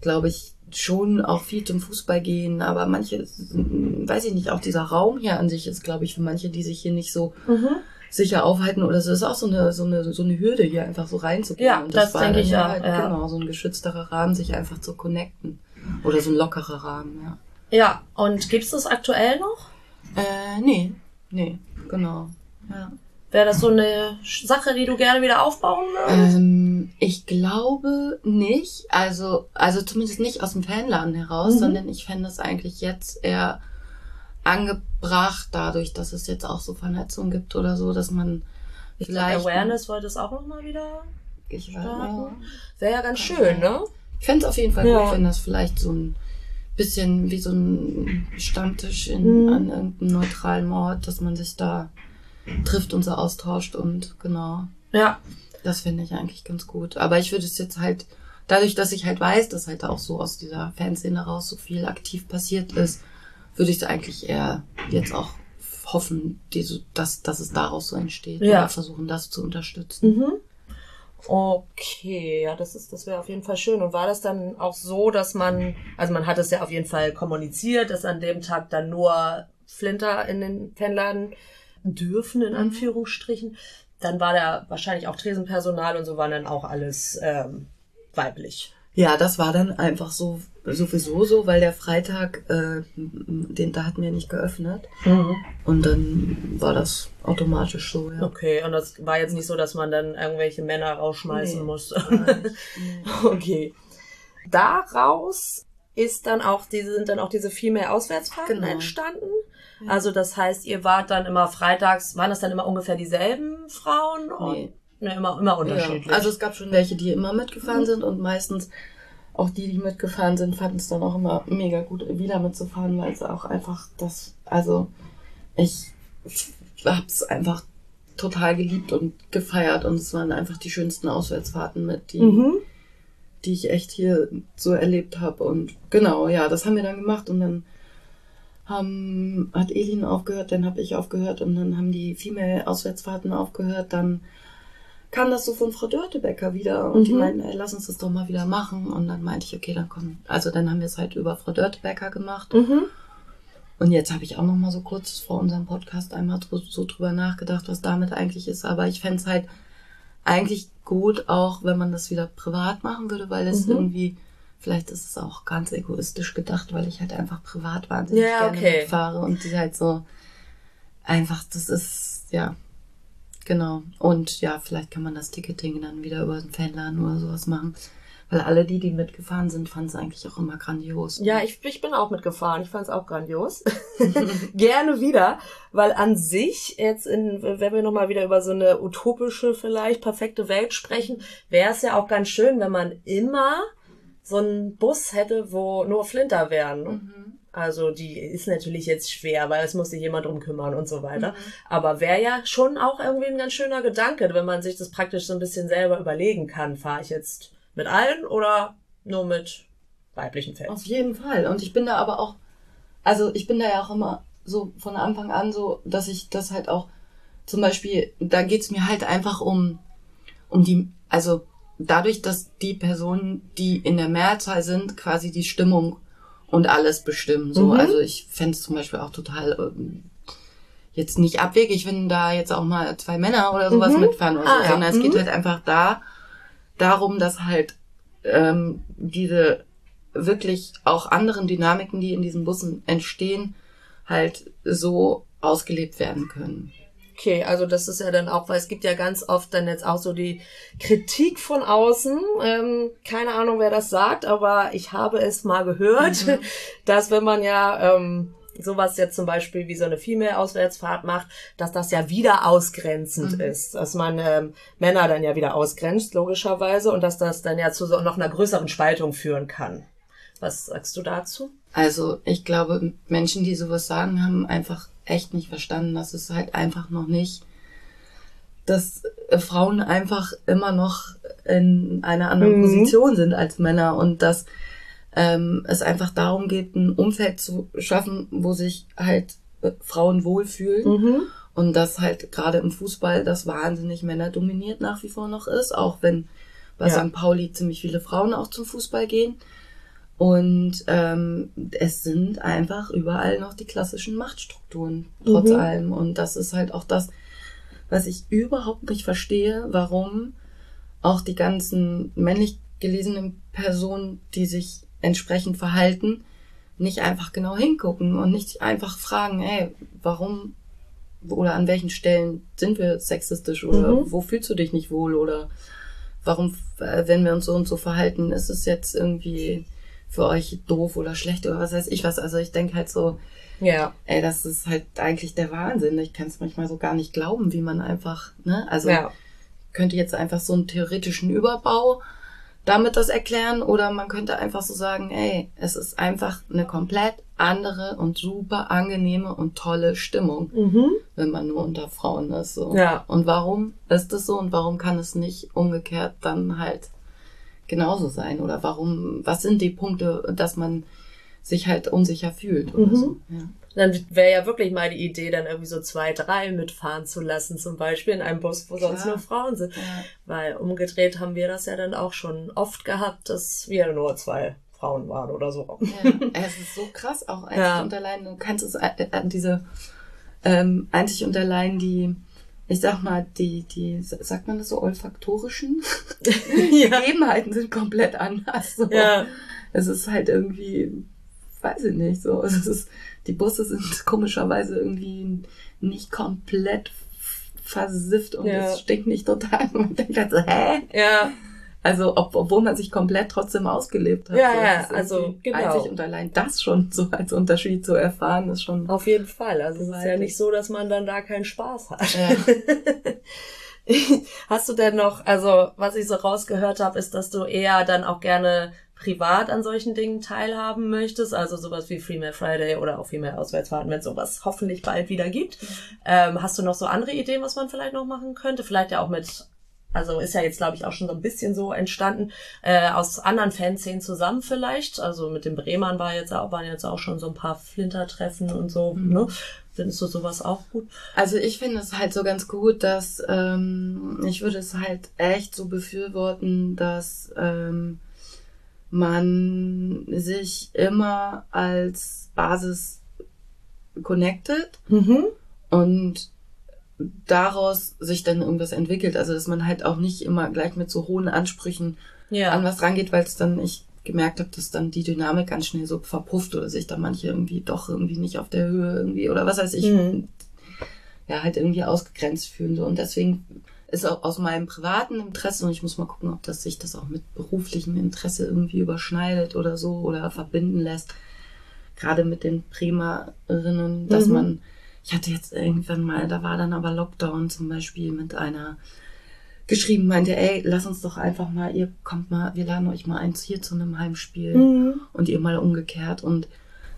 glaube ich, schon auch viel zum Fußball gehen, aber manche, weiß ich nicht, auch dieser Raum hier an sich ist, glaube ich, für manche, die sich hier nicht so mhm. Sicher aufhalten oder so, ist auch so eine, so eine, so eine Hürde, hier einfach so reinzugehen. Ja, das, das denke ich ja. Halt, ja. Genau, so ein geschützterer Rahmen, sich einfach zu connecten. Oder so ein lockerer Rahmen, ja. Ja, und gibt's das aktuell noch? Äh, nee, nee, genau, ja. Wäre das so eine Sache, die du gerne wieder aufbauen würdest? Ähm, ich glaube nicht. Also, also zumindest nicht aus dem Fanladen heraus, mhm. sondern ich fände es eigentlich jetzt eher angebracht, dadurch, dass es jetzt auch so Vernetzung gibt oder so, dass man ich vielleicht. Glaub, Awareness wollte es auch nochmal wieder ich starten. Wäre ja ganz schön, ne? Ich fände es auf jeden Fall ja. gut, wenn das vielleicht so ein bisschen wie so ein Stammtisch in, mhm. an irgendeinem neutralen Ort, dass man sich da trifft und so austauscht und genau. Ja. Das finde ich eigentlich ganz gut. Aber ich würde es jetzt halt, dadurch, dass ich halt weiß, dass halt auch so aus dieser Fanszene raus so viel aktiv passiert ist, würde ich es eigentlich eher jetzt auch hoffen, diese, dass, dass es daraus so entsteht. Ja. Oder versuchen, das zu unterstützen. Mhm. Okay, ja, das ist, das wäre auf jeden Fall schön. Und war das dann auch so, dass man, also man hat es ja auf jeden Fall kommuniziert, dass an dem Tag dann nur Flinter in den Fanladen dürfen, in mhm. Anführungsstrichen. Dann war da wahrscheinlich auch Tresenpersonal und so waren dann auch alles ähm, weiblich. Ja, das war dann einfach so sowieso so, weil der Freitag, äh, den da hatten wir nicht geöffnet. Mhm. Und dann war das automatisch so, ja. Okay, und das war jetzt nicht so, dass man dann irgendwelche Männer rausschmeißen nee, musste. nee. Okay. Daraus ist dann auch diese, sind dann auch diese Female Auswärtsfahrten genau. entstanden. Also das heißt, ihr wart dann immer freitags, waren das dann immer ungefähr dieselben Frauen? Nee. Ne, immer, immer unterschiedlich. Ja. Also es gab schon welche, die immer mitgefahren mhm. sind und meistens auch die, die mitgefahren sind, fanden es dann auch immer mega gut, wieder mitzufahren, weil es auch einfach das, also ich hab's einfach total geliebt und gefeiert und es waren einfach die schönsten Auswärtsfahrten mit, die, mhm. die ich echt hier so erlebt habe und genau, ja, das haben wir dann gemacht und dann haben, hat Elin aufgehört, dann habe ich aufgehört und dann haben die Female-Auswärtsfahrten aufgehört. Dann kam das so von Frau Dörtebecker wieder und mhm. die meinten, ey, lass uns das doch mal wieder machen. Und dann meinte ich, okay, dann komm. Also dann haben wir es halt über Frau Dörtebecker gemacht. Mhm. Und jetzt habe ich auch noch mal so kurz vor unserem Podcast einmal so drüber nachgedacht, was damit eigentlich ist. Aber ich fände es halt eigentlich gut, auch wenn man das wieder privat machen würde, weil es mhm. irgendwie Vielleicht ist es auch ganz egoistisch gedacht, weil ich halt einfach privat wahnsinnig ja, gerne okay. mitfahre und die halt so einfach, das ist, ja, genau. Und ja, vielleicht kann man das Ticketing dann wieder über den Fanladen oder sowas machen. Weil alle die, die mitgefahren sind, fanden es eigentlich auch immer grandios. Ja, ich, ich bin auch mitgefahren. Ich fand es auch grandios. Gerne wieder, weil an sich jetzt, in, wenn wir nochmal wieder über so eine utopische, vielleicht perfekte Welt sprechen, wäre es ja auch ganz schön, wenn man immer so einen Bus hätte, wo nur Flinter wären. Mhm. Also die ist natürlich jetzt schwer, weil es muss sich jemand drum kümmern und so weiter. Mhm. Aber wäre ja schon auch irgendwie ein ganz schöner Gedanke, wenn man sich das praktisch so ein bisschen selber überlegen kann. Fahre ich jetzt mit allen oder nur mit weiblichen Fans? Auf jeden Fall. Und ich bin da aber auch, also ich bin da ja auch immer so von Anfang an so, dass ich das halt auch zum Beispiel, da geht's mir halt einfach um, um die, also dadurch, dass die Personen, die in der Mehrzahl sind, quasi die Stimmung und alles bestimmen. So, mhm. also ich fände es zum Beispiel auch total ähm, jetzt nicht abwegig, wenn da jetzt auch mal zwei Männer oder sowas mhm. mitfahren oder so, ah, sondern ja. es geht mhm. halt einfach da darum, dass halt ähm, diese wirklich auch anderen Dynamiken, die in diesen Bussen entstehen, halt so ausgelebt werden können. Okay, also das ist ja dann auch, weil es gibt ja ganz oft dann jetzt auch so die Kritik von außen. Ähm, keine Ahnung, wer das sagt, aber ich habe es mal gehört, mhm. dass wenn man ja ähm, sowas jetzt zum Beispiel wie so eine Female-Auswärtsfahrt macht, dass das ja wieder ausgrenzend mhm. ist, dass man ähm, Männer dann ja wieder ausgrenzt, logischerweise, und dass das dann ja zu so noch einer größeren Spaltung führen kann. Was sagst du dazu? Also ich glaube, Menschen, die sowas sagen, haben einfach echt nicht verstanden, dass es halt einfach noch nicht dass äh, Frauen einfach immer noch in einer anderen mhm. Position sind als Männer und dass ähm, es einfach darum geht, ein Umfeld zu schaffen, wo sich halt äh, Frauen wohlfühlen. Mhm. Und dass halt gerade im Fußball das wahnsinnig männerdominiert nach wie vor noch ist, auch wenn bei ja. St. Pauli ziemlich viele Frauen auch zum Fußball gehen. Und ähm, es sind einfach überall noch die klassischen Machtstrukturen, trotz mhm. allem. Und das ist halt auch das, was ich überhaupt nicht verstehe, warum auch die ganzen männlich gelesenen Personen, die sich entsprechend verhalten, nicht einfach genau hingucken und nicht einfach fragen, ey, warum oder an welchen Stellen sind wir sexistisch oder mhm. wo fühlst du dich nicht wohl oder warum, äh, wenn wir uns so und so verhalten, ist es jetzt irgendwie für euch doof oder schlecht oder was weiß ich was. Also ich denke halt so, ja. Ey, das ist halt eigentlich der Wahnsinn. Ich kann es manchmal so gar nicht glauben, wie man einfach, ne? Also ja. könnte jetzt einfach so einen theoretischen Überbau damit das erklären oder man könnte einfach so sagen, ey, es ist einfach eine komplett andere und super angenehme und tolle Stimmung, mhm. wenn man nur unter Frauen ist. So. Ja. Und warum ist das so und warum kann es nicht umgekehrt dann halt genauso sein? Oder warum, was sind die Punkte, dass man sich halt unsicher fühlt oder mhm. so? Ja. Dann wäre ja wirklich mal die Idee, dann irgendwie so zwei, drei mitfahren zu lassen, zum Beispiel in einem Bus, wo sonst nur Frauen sind. Ja. Weil umgedreht haben wir das ja dann auch schon oft gehabt, dass wir nur zwei Frauen waren oder so. Ja, es ist so krass auch einzig ja. und allein. Du kannst es, äh, äh, diese ähm, einzig und allein die, ich sag mal, die, die, sagt man das so, olfaktorischen ja. Gegebenheiten sind komplett anders. So. Ja. Es ist halt irgendwie, weiß ich nicht, so. Es ist, die Busse sind komischerweise irgendwie nicht komplett versifft und ja. es stinkt nicht total. Man denkt halt so, hä? Ja. Also, ob, obwohl man sich komplett trotzdem ausgelebt hat. Ja, so, ja, also, genau. Einzig und allein das schon so als Unterschied zu erfahren, ist schon. Auf jeden Fall. Also, es ist ja nicht so, dass man dann da keinen Spaß hat. Ja. Hast du denn noch, also, was ich so rausgehört habe, ist, dass du eher dann auch gerne privat an solchen Dingen teilhaben möchtest, also sowas wie Female Friday oder auch Female Auswärtsfahrten, wenn sowas hoffentlich bald wieder gibt. Mhm. Ähm, hast du noch so andere Ideen, was man vielleicht noch machen könnte? Vielleicht ja auch mit also ist ja jetzt, glaube ich, auch schon so ein bisschen so entstanden, äh, aus anderen Fanszenen zusammen vielleicht. Also mit dem Bremern war jetzt auch, waren jetzt auch schon so ein paar Flintertreffen und so, mhm. ne? Findest du sowas auch gut? Also ich finde es halt so ganz gut, dass ähm, ich würde es halt echt so befürworten, dass ähm, man sich immer als Basis connected mhm. und daraus sich dann irgendwas entwickelt. Also dass man halt auch nicht immer gleich mit so hohen Ansprüchen ja. an was rangeht, weil es dann ich gemerkt habe, dass dann die Dynamik ganz schnell so verpufft oder sich da manche irgendwie doch irgendwie nicht auf der Höhe irgendwie oder was weiß ich, mhm. ja halt irgendwie ausgegrenzt fühlen so und deswegen ist auch aus meinem privaten Interesse und ich muss mal gucken, ob das sich das auch mit beruflichem Interesse irgendwie überschneidet oder so oder verbinden lässt. Gerade mit den Primerinnen, dass mhm. man, ich hatte jetzt irgendwann mal, da war dann aber Lockdown zum Beispiel mit einer geschrieben, meinte, ey, lass uns doch einfach mal, ihr kommt mal, wir laden euch mal eins hier zu einem Heimspiel mhm. und ihr mal umgekehrt und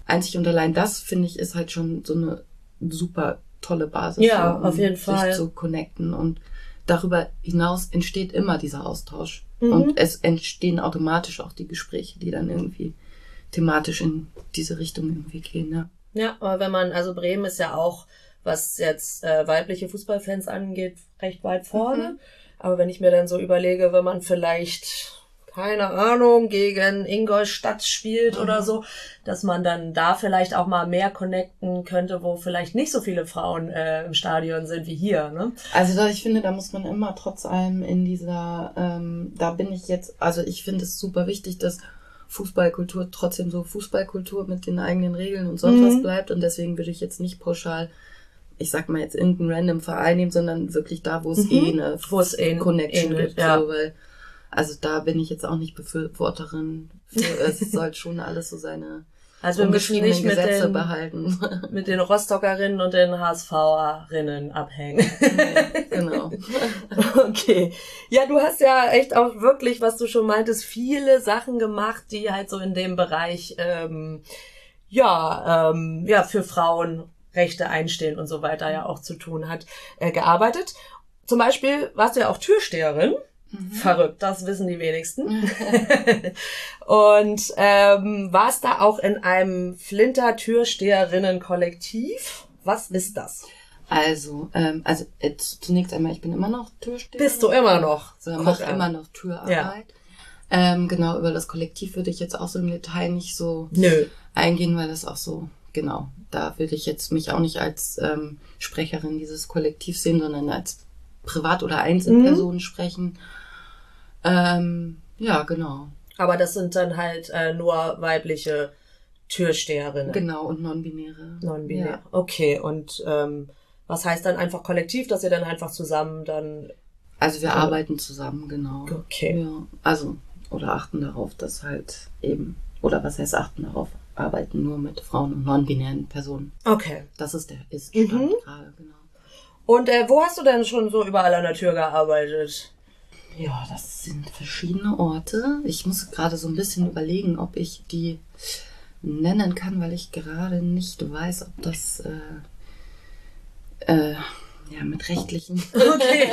einzig und allein das, finde ich, ist halt schon so eine super tolle Basis. Ja, für, um auf jeden Fall. Sich zu connecten und darüber hinaus entsteht immer dieser Austausch. Mhm. Und es entstehen automatisch auch die Gespräche, die dann irgendwie thematisch in diese Richtung irgendwie gehen. Ja, ja aber wenn man, also Bremen ist ja auch, was jetzt äh, weibliche Fußballfans angeht, recht weit vorne. Mhm. Aber wenn ich mir dann so überlege, wenn man vielleicht keine Ahnung, gegen Ingolstadt spielt mhm. oder so, dass man dann da vielleicht auch mal mehr connecten könnte, wo vielleicht nicht so viele Frauen äh, im Stadion sind wie hier. Ne? Also ich finde, da muss man immer trotz allem in dieser, ähm, da bin ich jetzt, also ich finde es super wichtig, dass Fußballkultur trotzdem so Fußballkultur mit den eigenen Regeln und sonst mhm. was bleibt und deswegen würde ich jetzt nicht pauschal ich sag mal jetzt irgendeinen random Verein nehmen, sondern wirklich da, wo es mhm. eh eine wo es eh Connection ähnlich, gibt. Ja. So, weil also da bin ich jetzt auch nicht Befürworterin. Für, es soll schon alles so seine also wir müssen nicht mit den, behalten. mit den Rostockerinnen und den HSVerinnen abhängen. Genau. okay. Ja, du hast ja echt auch wirklich, was du schon meintest, viele Sachen gemacht, die halt so in dem Bereich ähm, ja ähm, ja für Frauenrechte einstehen und so weiter ja auch zu tun hat, äh, gearbeitet. zum Beispiel warst du ja auch Türsteherin. Mhm. Verrückt, das wissen die wenigsten. und ähm, warst da auch in einem Flinter Türsteherinnen-Kollektiv. Was ist das? Also, ähm, also jetzt zunächst einmal, ich bin immer noch Türsteher. Bist du immer noch? So, mache immer noch Türarbeit. Ja. Ähm, genau, über das Kollektiv würde ich jetzt auch so im Detail nicht so Nö. eingehen, weil das auch so, genau, da würde ich jetzt mich auch nicht als ähm, Sprecherin dieses Kollektivs sehen, sondern als Privat- oder Einzelperson mhm. sprechen. Ähm, ja, genau. Aber das sind dann halt äh, nur weibliche Türsteherinnen. Genau, und non-binäre. Non-binär. Ja. Okay, und ähm, was heißt dann einfach kollektiv, dass ihr dann einfach zusammen dann. Also wir arbeiten zusammen, genau. Okay. Ja, also, oder achten darauf, dass halt eben, oder was heißt achten darauf, arbeiten nur mit Frauen und non-binären Personen. Okay. Das ist der Ist-Stand mhm. gerade, genau. Und äh, wo hast du denn schon so überall an der Tür gearbeitet? Ja, das sind verschiedene Orte. Ich muss gerade so ein bisschen überlegen, ob ich die nennen kann, weil ich gerade nicht weiß, ob das äh, ja mit rechtlichen. Okay.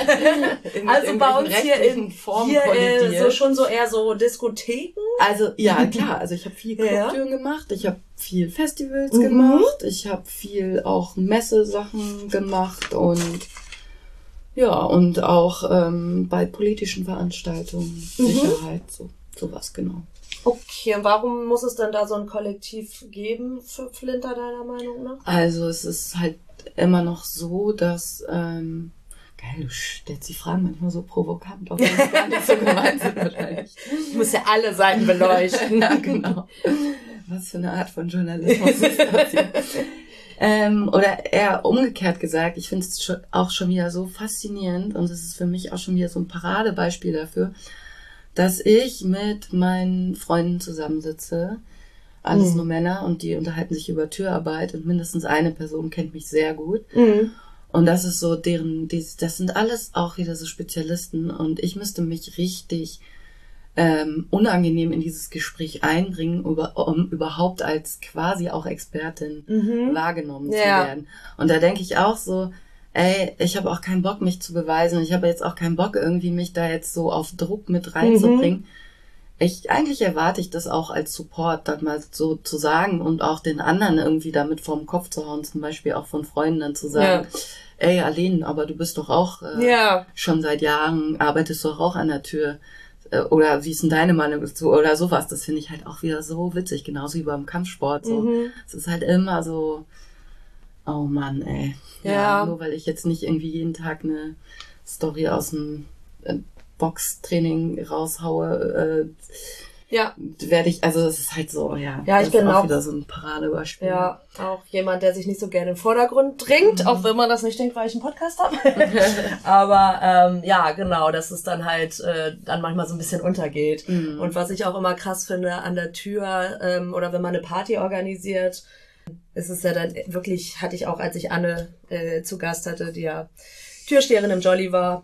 Also bei uns hier in Form hier äh, so schon so eher so Diskotheken? Also ja klar. Also ich habe viel Clubtüren ja. gemacht. Ich habe viel Festivals mhm. gemacht. Ich habe viel auch Messesachen gemacht und ja und auch ähm, bei politischen Veranstaltungen mhm. Sicherheit so sowas genau Okay, und warum muss es dann da so ein Kollektiv geben für Flinter, deiner Meinung nach? Also es ist halt immer noch so, dass ähm, geil, du stellst die Fragen manchmal so provokant, obwohl es gar nicht so gemeint sind wahrscheinlich. Du musst ja alle Seiten beleuchten. ja, genau. Was für eine Art von Journalismus ist das hier? ähm, oder eher umgekehrt gesagt, ich finde es auch schon wieder so faszinierend und es ist für mich auch schon wieder so ein Paradebeispiel dafür, dass ich mit meinen Freunden zusammensitze, alles mhm. nur Männer und die unterhalten sich über Türarbeit und mindestens eine Person kennt mich sehr gut. Mhm. Und das ist so deren, die, das sind alles auch wieder so Spezialisten und ich müsste mich richtig ähm, unangenehm in dieses Gespräch einbringen, über, um überhaupt als quasi auch Expertin mhm. wahrgenommen ja. zu werden. Und da denke ich auch so, ey, ich habe auch keinen Bock, mich zu beweisen. Ich habe jetzt auch keinen Bock, irgendwie mich da jetzt so auf Druck mit reinzubringen. Mhm. Ich, eigentlich erwarte ich das auch als Support, dann mal so zu sagen und auch den anderen irgendwie damit vorm Kopf zu hauen, zum Beispiel auch von Freunden dann zu sagen, ja. ey, Aline, aber du bist doch auch äh, ja. schon seit Jahren, arbeitest doch auch an der Tür. Äh, oder wie ist denn deine Meinung dazu? Oder sowas. Das finde ich halt auch wieder so witzig, genauso wie beim Kampfsport. So. Mhm. Es ist halt immer so, oh Mann, ey. Ja. ja. Nur weil ich jetzt nicht irgendwie jeden Tag eine Story aus dem äh, Boxtraining raushaue, äh, ja. werde ich, also es ist halt so, ja. Ja, ich bin auch, auch wieder so ein Paradebeispiel. Ja, auch jemand, der sich nicht so gerne im Vordergrund dringt, mhm. auch wenn man das nicht denkt, weil ich einen Podcast habe. Aber ähm, ja, genau, dass es dann halt äh, dann manchmal so ein bisschen untergeht. Mhm. Und was ich auch immer krass finde an der Tür ähm, oder wenn man eine Party organisiert, es ist ja dann wirklich, hatte ich auch, als ich Anne äh, zu Gast hatte, die ja Türsteherin im Jolly war,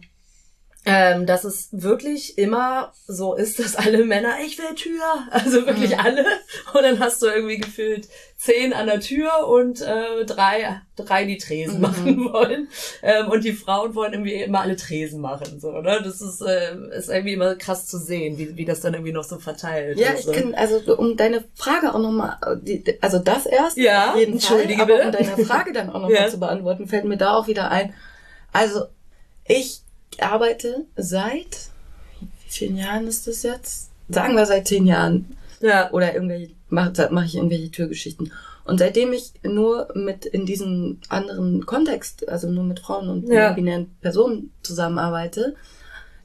ähm, dass es wirklich immer so ist, dass alle Männer, ich will Tür, also wirklich mhm. alle. Und dann hast du irgendwie gefühlt zehn an der Tür und äh, drei, drei, die Tresen mhm. machen wollen. Ähm, und die Frauen wollen irgendwie immer alle Tresen machen. So, ne? Das ist, äh, ist irgendwie immer krass zu sehen, wie, wie das dann irgendwie noch so verteilt ja, ist. Ja, ich kann, also um deine Frage auch nochmal, also das erst, ja, jeden entschuldige Fall, aber um deine Frage dann auch nochmal ja. zu beantworten, fällt mir da auch wieder ein. Also ich arbeite seit, wie vielen Jahren ist das jetzt? Sagen wir seit zehn Jahren. Ja. Oder irgendwelche, mache mach ich irgendwelche Türgeschichten. Und seitdem ich nur mit in diesem anderen Kontext, also nur mit Frauen und ja. binären Personen zusammenarbeite,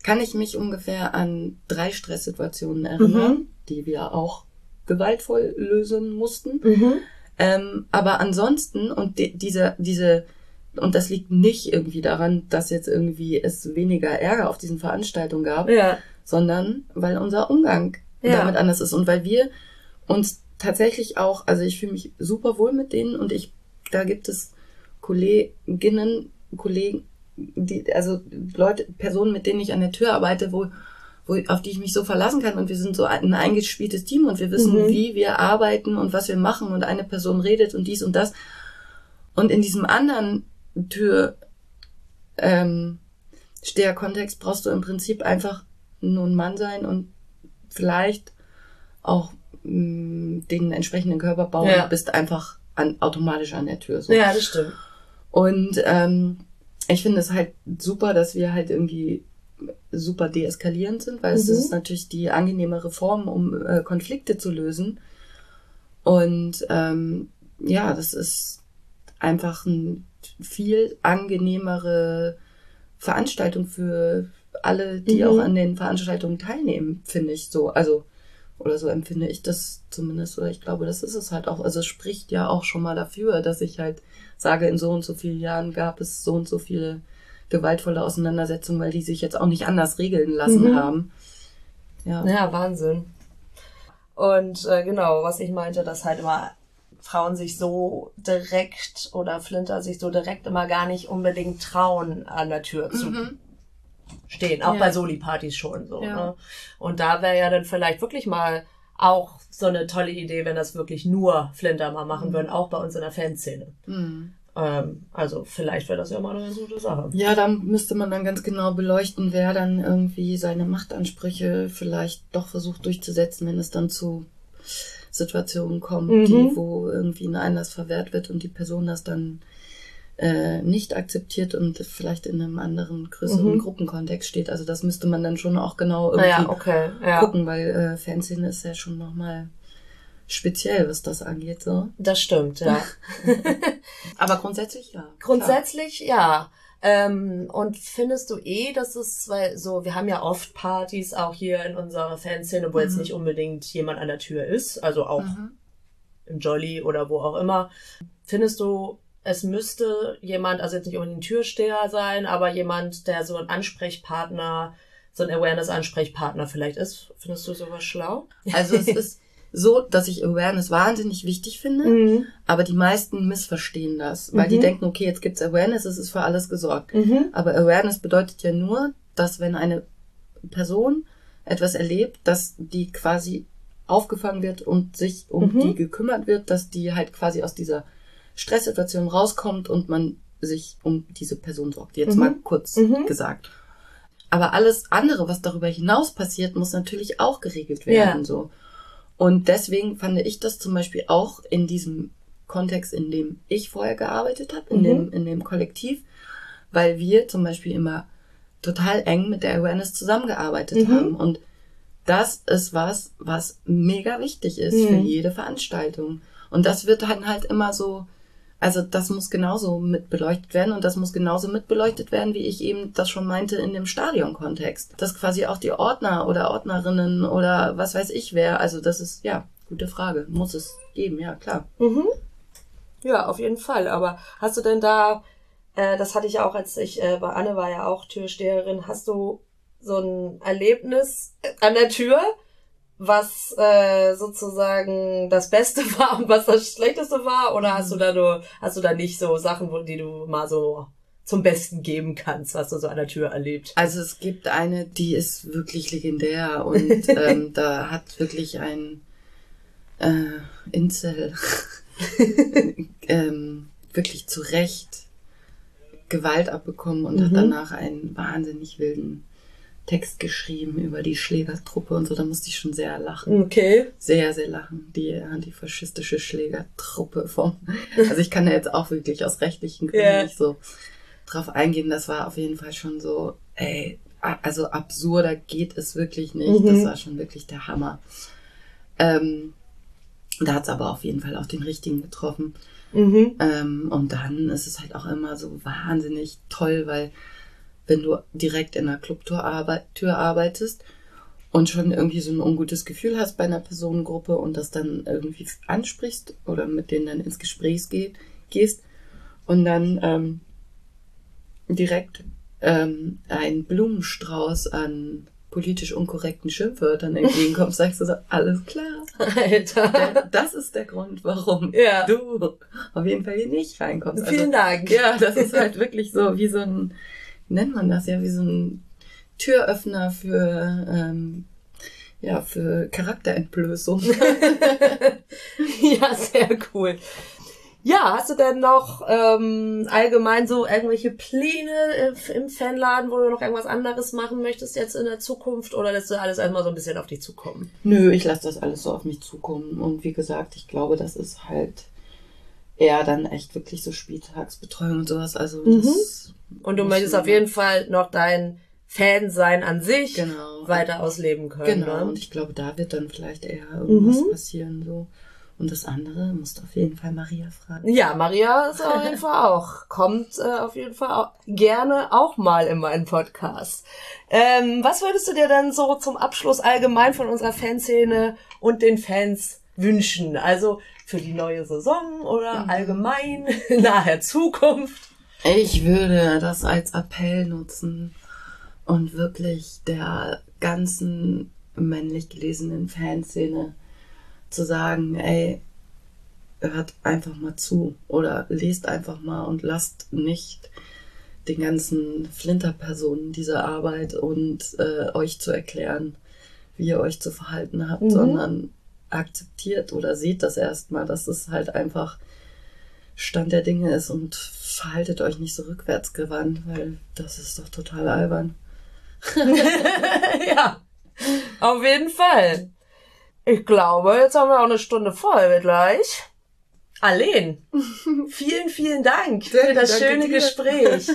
kann ich mich ungefähr an drei Stresssituationen erinnern, mhm. die wir auch gewaltvoll lösen mussten. Mhm. Ähm, aber ansonsten, und die, diese, diese und das liegt nicht irgendwie daran, dass jetzt irgendwie es weniger Ärger auf diesen Veranstaltungen gab, ja. sondern weil unser Umgang ja. damit anders ist und weil wir uns tatsächlich auch, also ich fühle mich super wohl mit denen und ich, da gibt es Kolleginnen, Kollegen, die, also Leute, Personen, mit denen ich an der Tür arbeite, wo, wo, auf die ich mich so verlassen kann und wir sind so ein eingespieltes Team und wir wissen, mhm. wie wir arbeiten und was wir machen und eine Person redet und dies und das. Und in diesem anderen Tür, ähm, Steher-Kontext brauchst du im Prinzip einfach nur ein Mann sein und vielleicht auch mh, den entsprechenden Körperbau Ja. und bist einfach an, automatisch an der Tür. So. Ja, das stimmt. Und ähm, ich finde es halt super, dass wir halt irgendwie super deeskalierend sind, weil es Mhm. ist natürlich die angenehmere Form, um äh, Konflikte zu lösen. Und ähm, ja, das ist einfach ein viel angenehmere Veranstaltung für alle, die Mhm. auch an den Veranstaltungen teilnehmen, finde ich so. Also, oder so empfinde ich das zumindest, oder ich glaube, das ist es halt auch. Also es spricht ja auch schon mal dafür, dass ich halt sage, in so und so vielen Jahren gab es so und so viele gewaltvolle Auseinandersetzungen, weil die sich jetzt auch nicht anders regeln lassen Mhm. haben. Ja. Ja, Wahnsinn. Und äh, genau, was ich meinte, dass halt immer Frauen sich so direkt oder Flinter sich so direkt immer gar nicht unbedingt trauen, an der Tür zu Mhm. stehen. Auch Ja. bei Soli-Partys schon so. Ja. Ne? Und da wäre ja dann vielleicht wirklich mal auch so eine tolle Idee, wenn das wirklich nur Flinter mal machen würden, auch bei uns in der Fanszene. Mhm. Ähm, also vielleicht wäre das ja mal eine gute Sache. Ja, da müsste man dann ganz genau beleuchten, wer dann irgendwie seine Machtansprüche vielleicht doch versucht durchzusetzen, wenn es dann zu Situationen kommt, Mhm. die, wo irgendwie ein Einlass verwehrt wird und die Person das dann äh, nicht akzeptiert und vielleicht in einem anderen, größeren Mhm. Gruppenkontext steht. Also das müsste man dann schon auch genau irgendwie Naja, okay. Ja. gucken, weil äh, Fanszene ist ja schon nochmal speziell, was das angeht. so. Das stimmt, ja. Aber grundsätzlich ja. Grundsätzlich ja. Ähm, und findest du eh, dass es, weil so, wir haben ja oft Partys auch hier in unserer Fanszene, wo jetzt Mhm. nicht unbedingt jemand an der Tür ist, also auch. Mhm. im Jolly oder wo auch immer. Findest du, es müsste jemand, also jetzt nicht unbedingt ein Türsteher sein, aber jemand, der so ein Ansprechpartner, so ein Awareness-Ansprechpartner vielleicht ist? Findest du sowas schlau? Also es ist so, dass ich Awareness wahnsinnig wichtig finde, Mhm. aber die meisten missverstehen das, weil die Mhm. denken, okay, jetzt gibt's Awareness, es ist für alles gesorgt. Mhm. Aber Awareness bedeutet ja nur, dass wenn eine Person etwas erlebt, dass die quasi aufgefangen wird und sich um Mhm. die gekümmert wird, dass die halt quasi aus dieser Stresssituation rauskommt und man sich um diese Person sorgt. Jetzt Mhm. mal kurz Mhm. gesagt. Aber alles andere, was darüber hinaus passiert, muss natürlich auch geregelt werden, Ja. so. Und deswegen fand ich das zum Beispiel auch in diesem Kontext, in dem ich vorher gearbeitet habe, in, Mhm. dem, in dem Kollektiv, weil wir zum Beispiel immer total eng mit der Awareness zusammengearbeitet Mhm. haben. Und das ist was, was mega wichtig ist Mhm. für jede Veranstaltung. Und das wird dann halt immer so, also das muss genauso mit beleuchtet werden und das muss genauso mit beleuchtet werden, wie ich eben das schon meinte in dem Stadionkontext. Dass quasi auch die Ordner oder Ordnerinnen oder was weiß ich wer, also das ist, ja, gute Frage. Muss es geben, ja, klar. Mhm. Ja, auf jeden Fall. Aber hast du denn da, äh, das hatte ich ja auch, als ich äh, bei Anne war ja auch Türsteherin, hast du so ein Erlebnis an der Tür, was äh, sozusagen das Beste war und was das Schlechteste war? Oder hast du da nur, hast du da nicht so Sachen, wo, die du mal so zum Besten geben kannst, was du so an der Tür erlebt? Also es gibt eine, die ist wirklich legendär und ähm, da hat wirklich ein äh, Incel ähm, wirklich zu Recht Gewalt abbekommen und hat Mhm. danach einen wahnsinnig wilden Text geschrieben über die Schlägertruppe und so. Da musste ich schon sehr lachen. Okay. Sehr, sehr lachen. Die antifaschistische Schlägertruppe vom. Also ich kann da jetzt auch wirklich aus rechtlichen Gründen Ja. nicht so drauf eingehen. Das war auf jeden Fall schon so, ey, also absurder geht es wirklich nicht. Mhm. Das war schon wirklich der Hammer. Ähm, da hat's aber auf jeden Fall auch den richtigen getroffen. Mhm. Ähm, und dann ist es halt auch immer so wahnsinnig toll, weil wenn du direkt in einer Clubtür arbeit Tür arbeitest und schon irgendwie so ein ungutes Gefühl hast bei einer Personengruppe und das dann irgendwie ansprichst oder mit denen dann ins Gespräch geht, gehst und dann ähm, direkt ähm, ein Blumenstrauß an politisch unkorrekten Schimpfwörtern entgegenkommt, sagst du so, alles klar. Alter. Das ist der Grund, warum Ja. du auf jeden Fall hier nicht reinkommst. Also, Vielen Dank. ja, das ist halt wirklich so wie so ein, nennt man das ja, wie so ein Türöffner für, ähm, ja, für Charakterentblößung. ja, sehr cool. Ja, hast du denn noch ähm, allgemein so irgendwelche Pläne im Fanladen, wo du noch irgendwas anderes machen möchtest jetzt in der Zukunft oder lässt du alles erstmal so ein bisschen auf dich zukommen? Nö, ich lasse das alles so auf mich zukommen. Und wie gesagt, ich glaube, das ist halt eher dann echt wirklich so Spieltagsbetreuung und sowas. Also das mhm. Und du möchtest auf jeden Fall noch dein Fan sein an sich genau. weiter ausleben können. Genau, ne? und ich glaube, da wird dann vielleicht eher irgendwas mhm. passieren. so. Und das andere musst du auf jeden Fall Maria fragen. Ja, Maria ist auf jeden Fall auch. Kommt äh, auf jeden Fall auch gerne auch mal in meinen Podcast. Ähm, was würdest du dir denn so zum Abschluss allgemein von unserer Fanszene und den Fans wünschen? Also für die neue Saison oder mhm. allgemein naher Zukunft? Ich würde das als Appell nutzen und wirklich der ganzen männlich gelesenen Fanszene zu sagen, ey, hört einfach mal zu oder lest einfach mal und lasst nicht den ganzen Flinterpersonen diese Arbeit und äh, euch zu erklären, wie ihr euch zu verhalten habt, mhm. sondern akzeptiert oder seht das erstmal, dass es halt einfach Stand der Dinge ist und verhaltet euch nicht so rückwärtsgewandt, weil das ist doch total albern. ja, auf jeden Fall. Ich glaube, jetzt haben wir auch eine Stunde voll gleich. Alleen, vielen, vielen Dank für das schöne dir. Gespräch.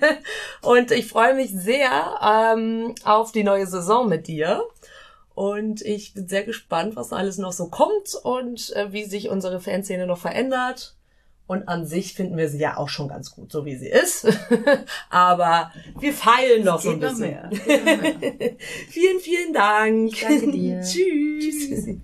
und ich freue mich sehr ähm, auf die neue Saison mit dir. Und ich bin sehr gespannt, was alles noch so kommt und äh, wie sich unsere Fanszene noch verändert. Und an sich finden wir sie ja auch schon ganz gut, so wie sie ist. Aber wir feilen noch so ein bisschen. Noch mehr. vielen, vielen Dank. Danke dir. Tschüss. Tschüss.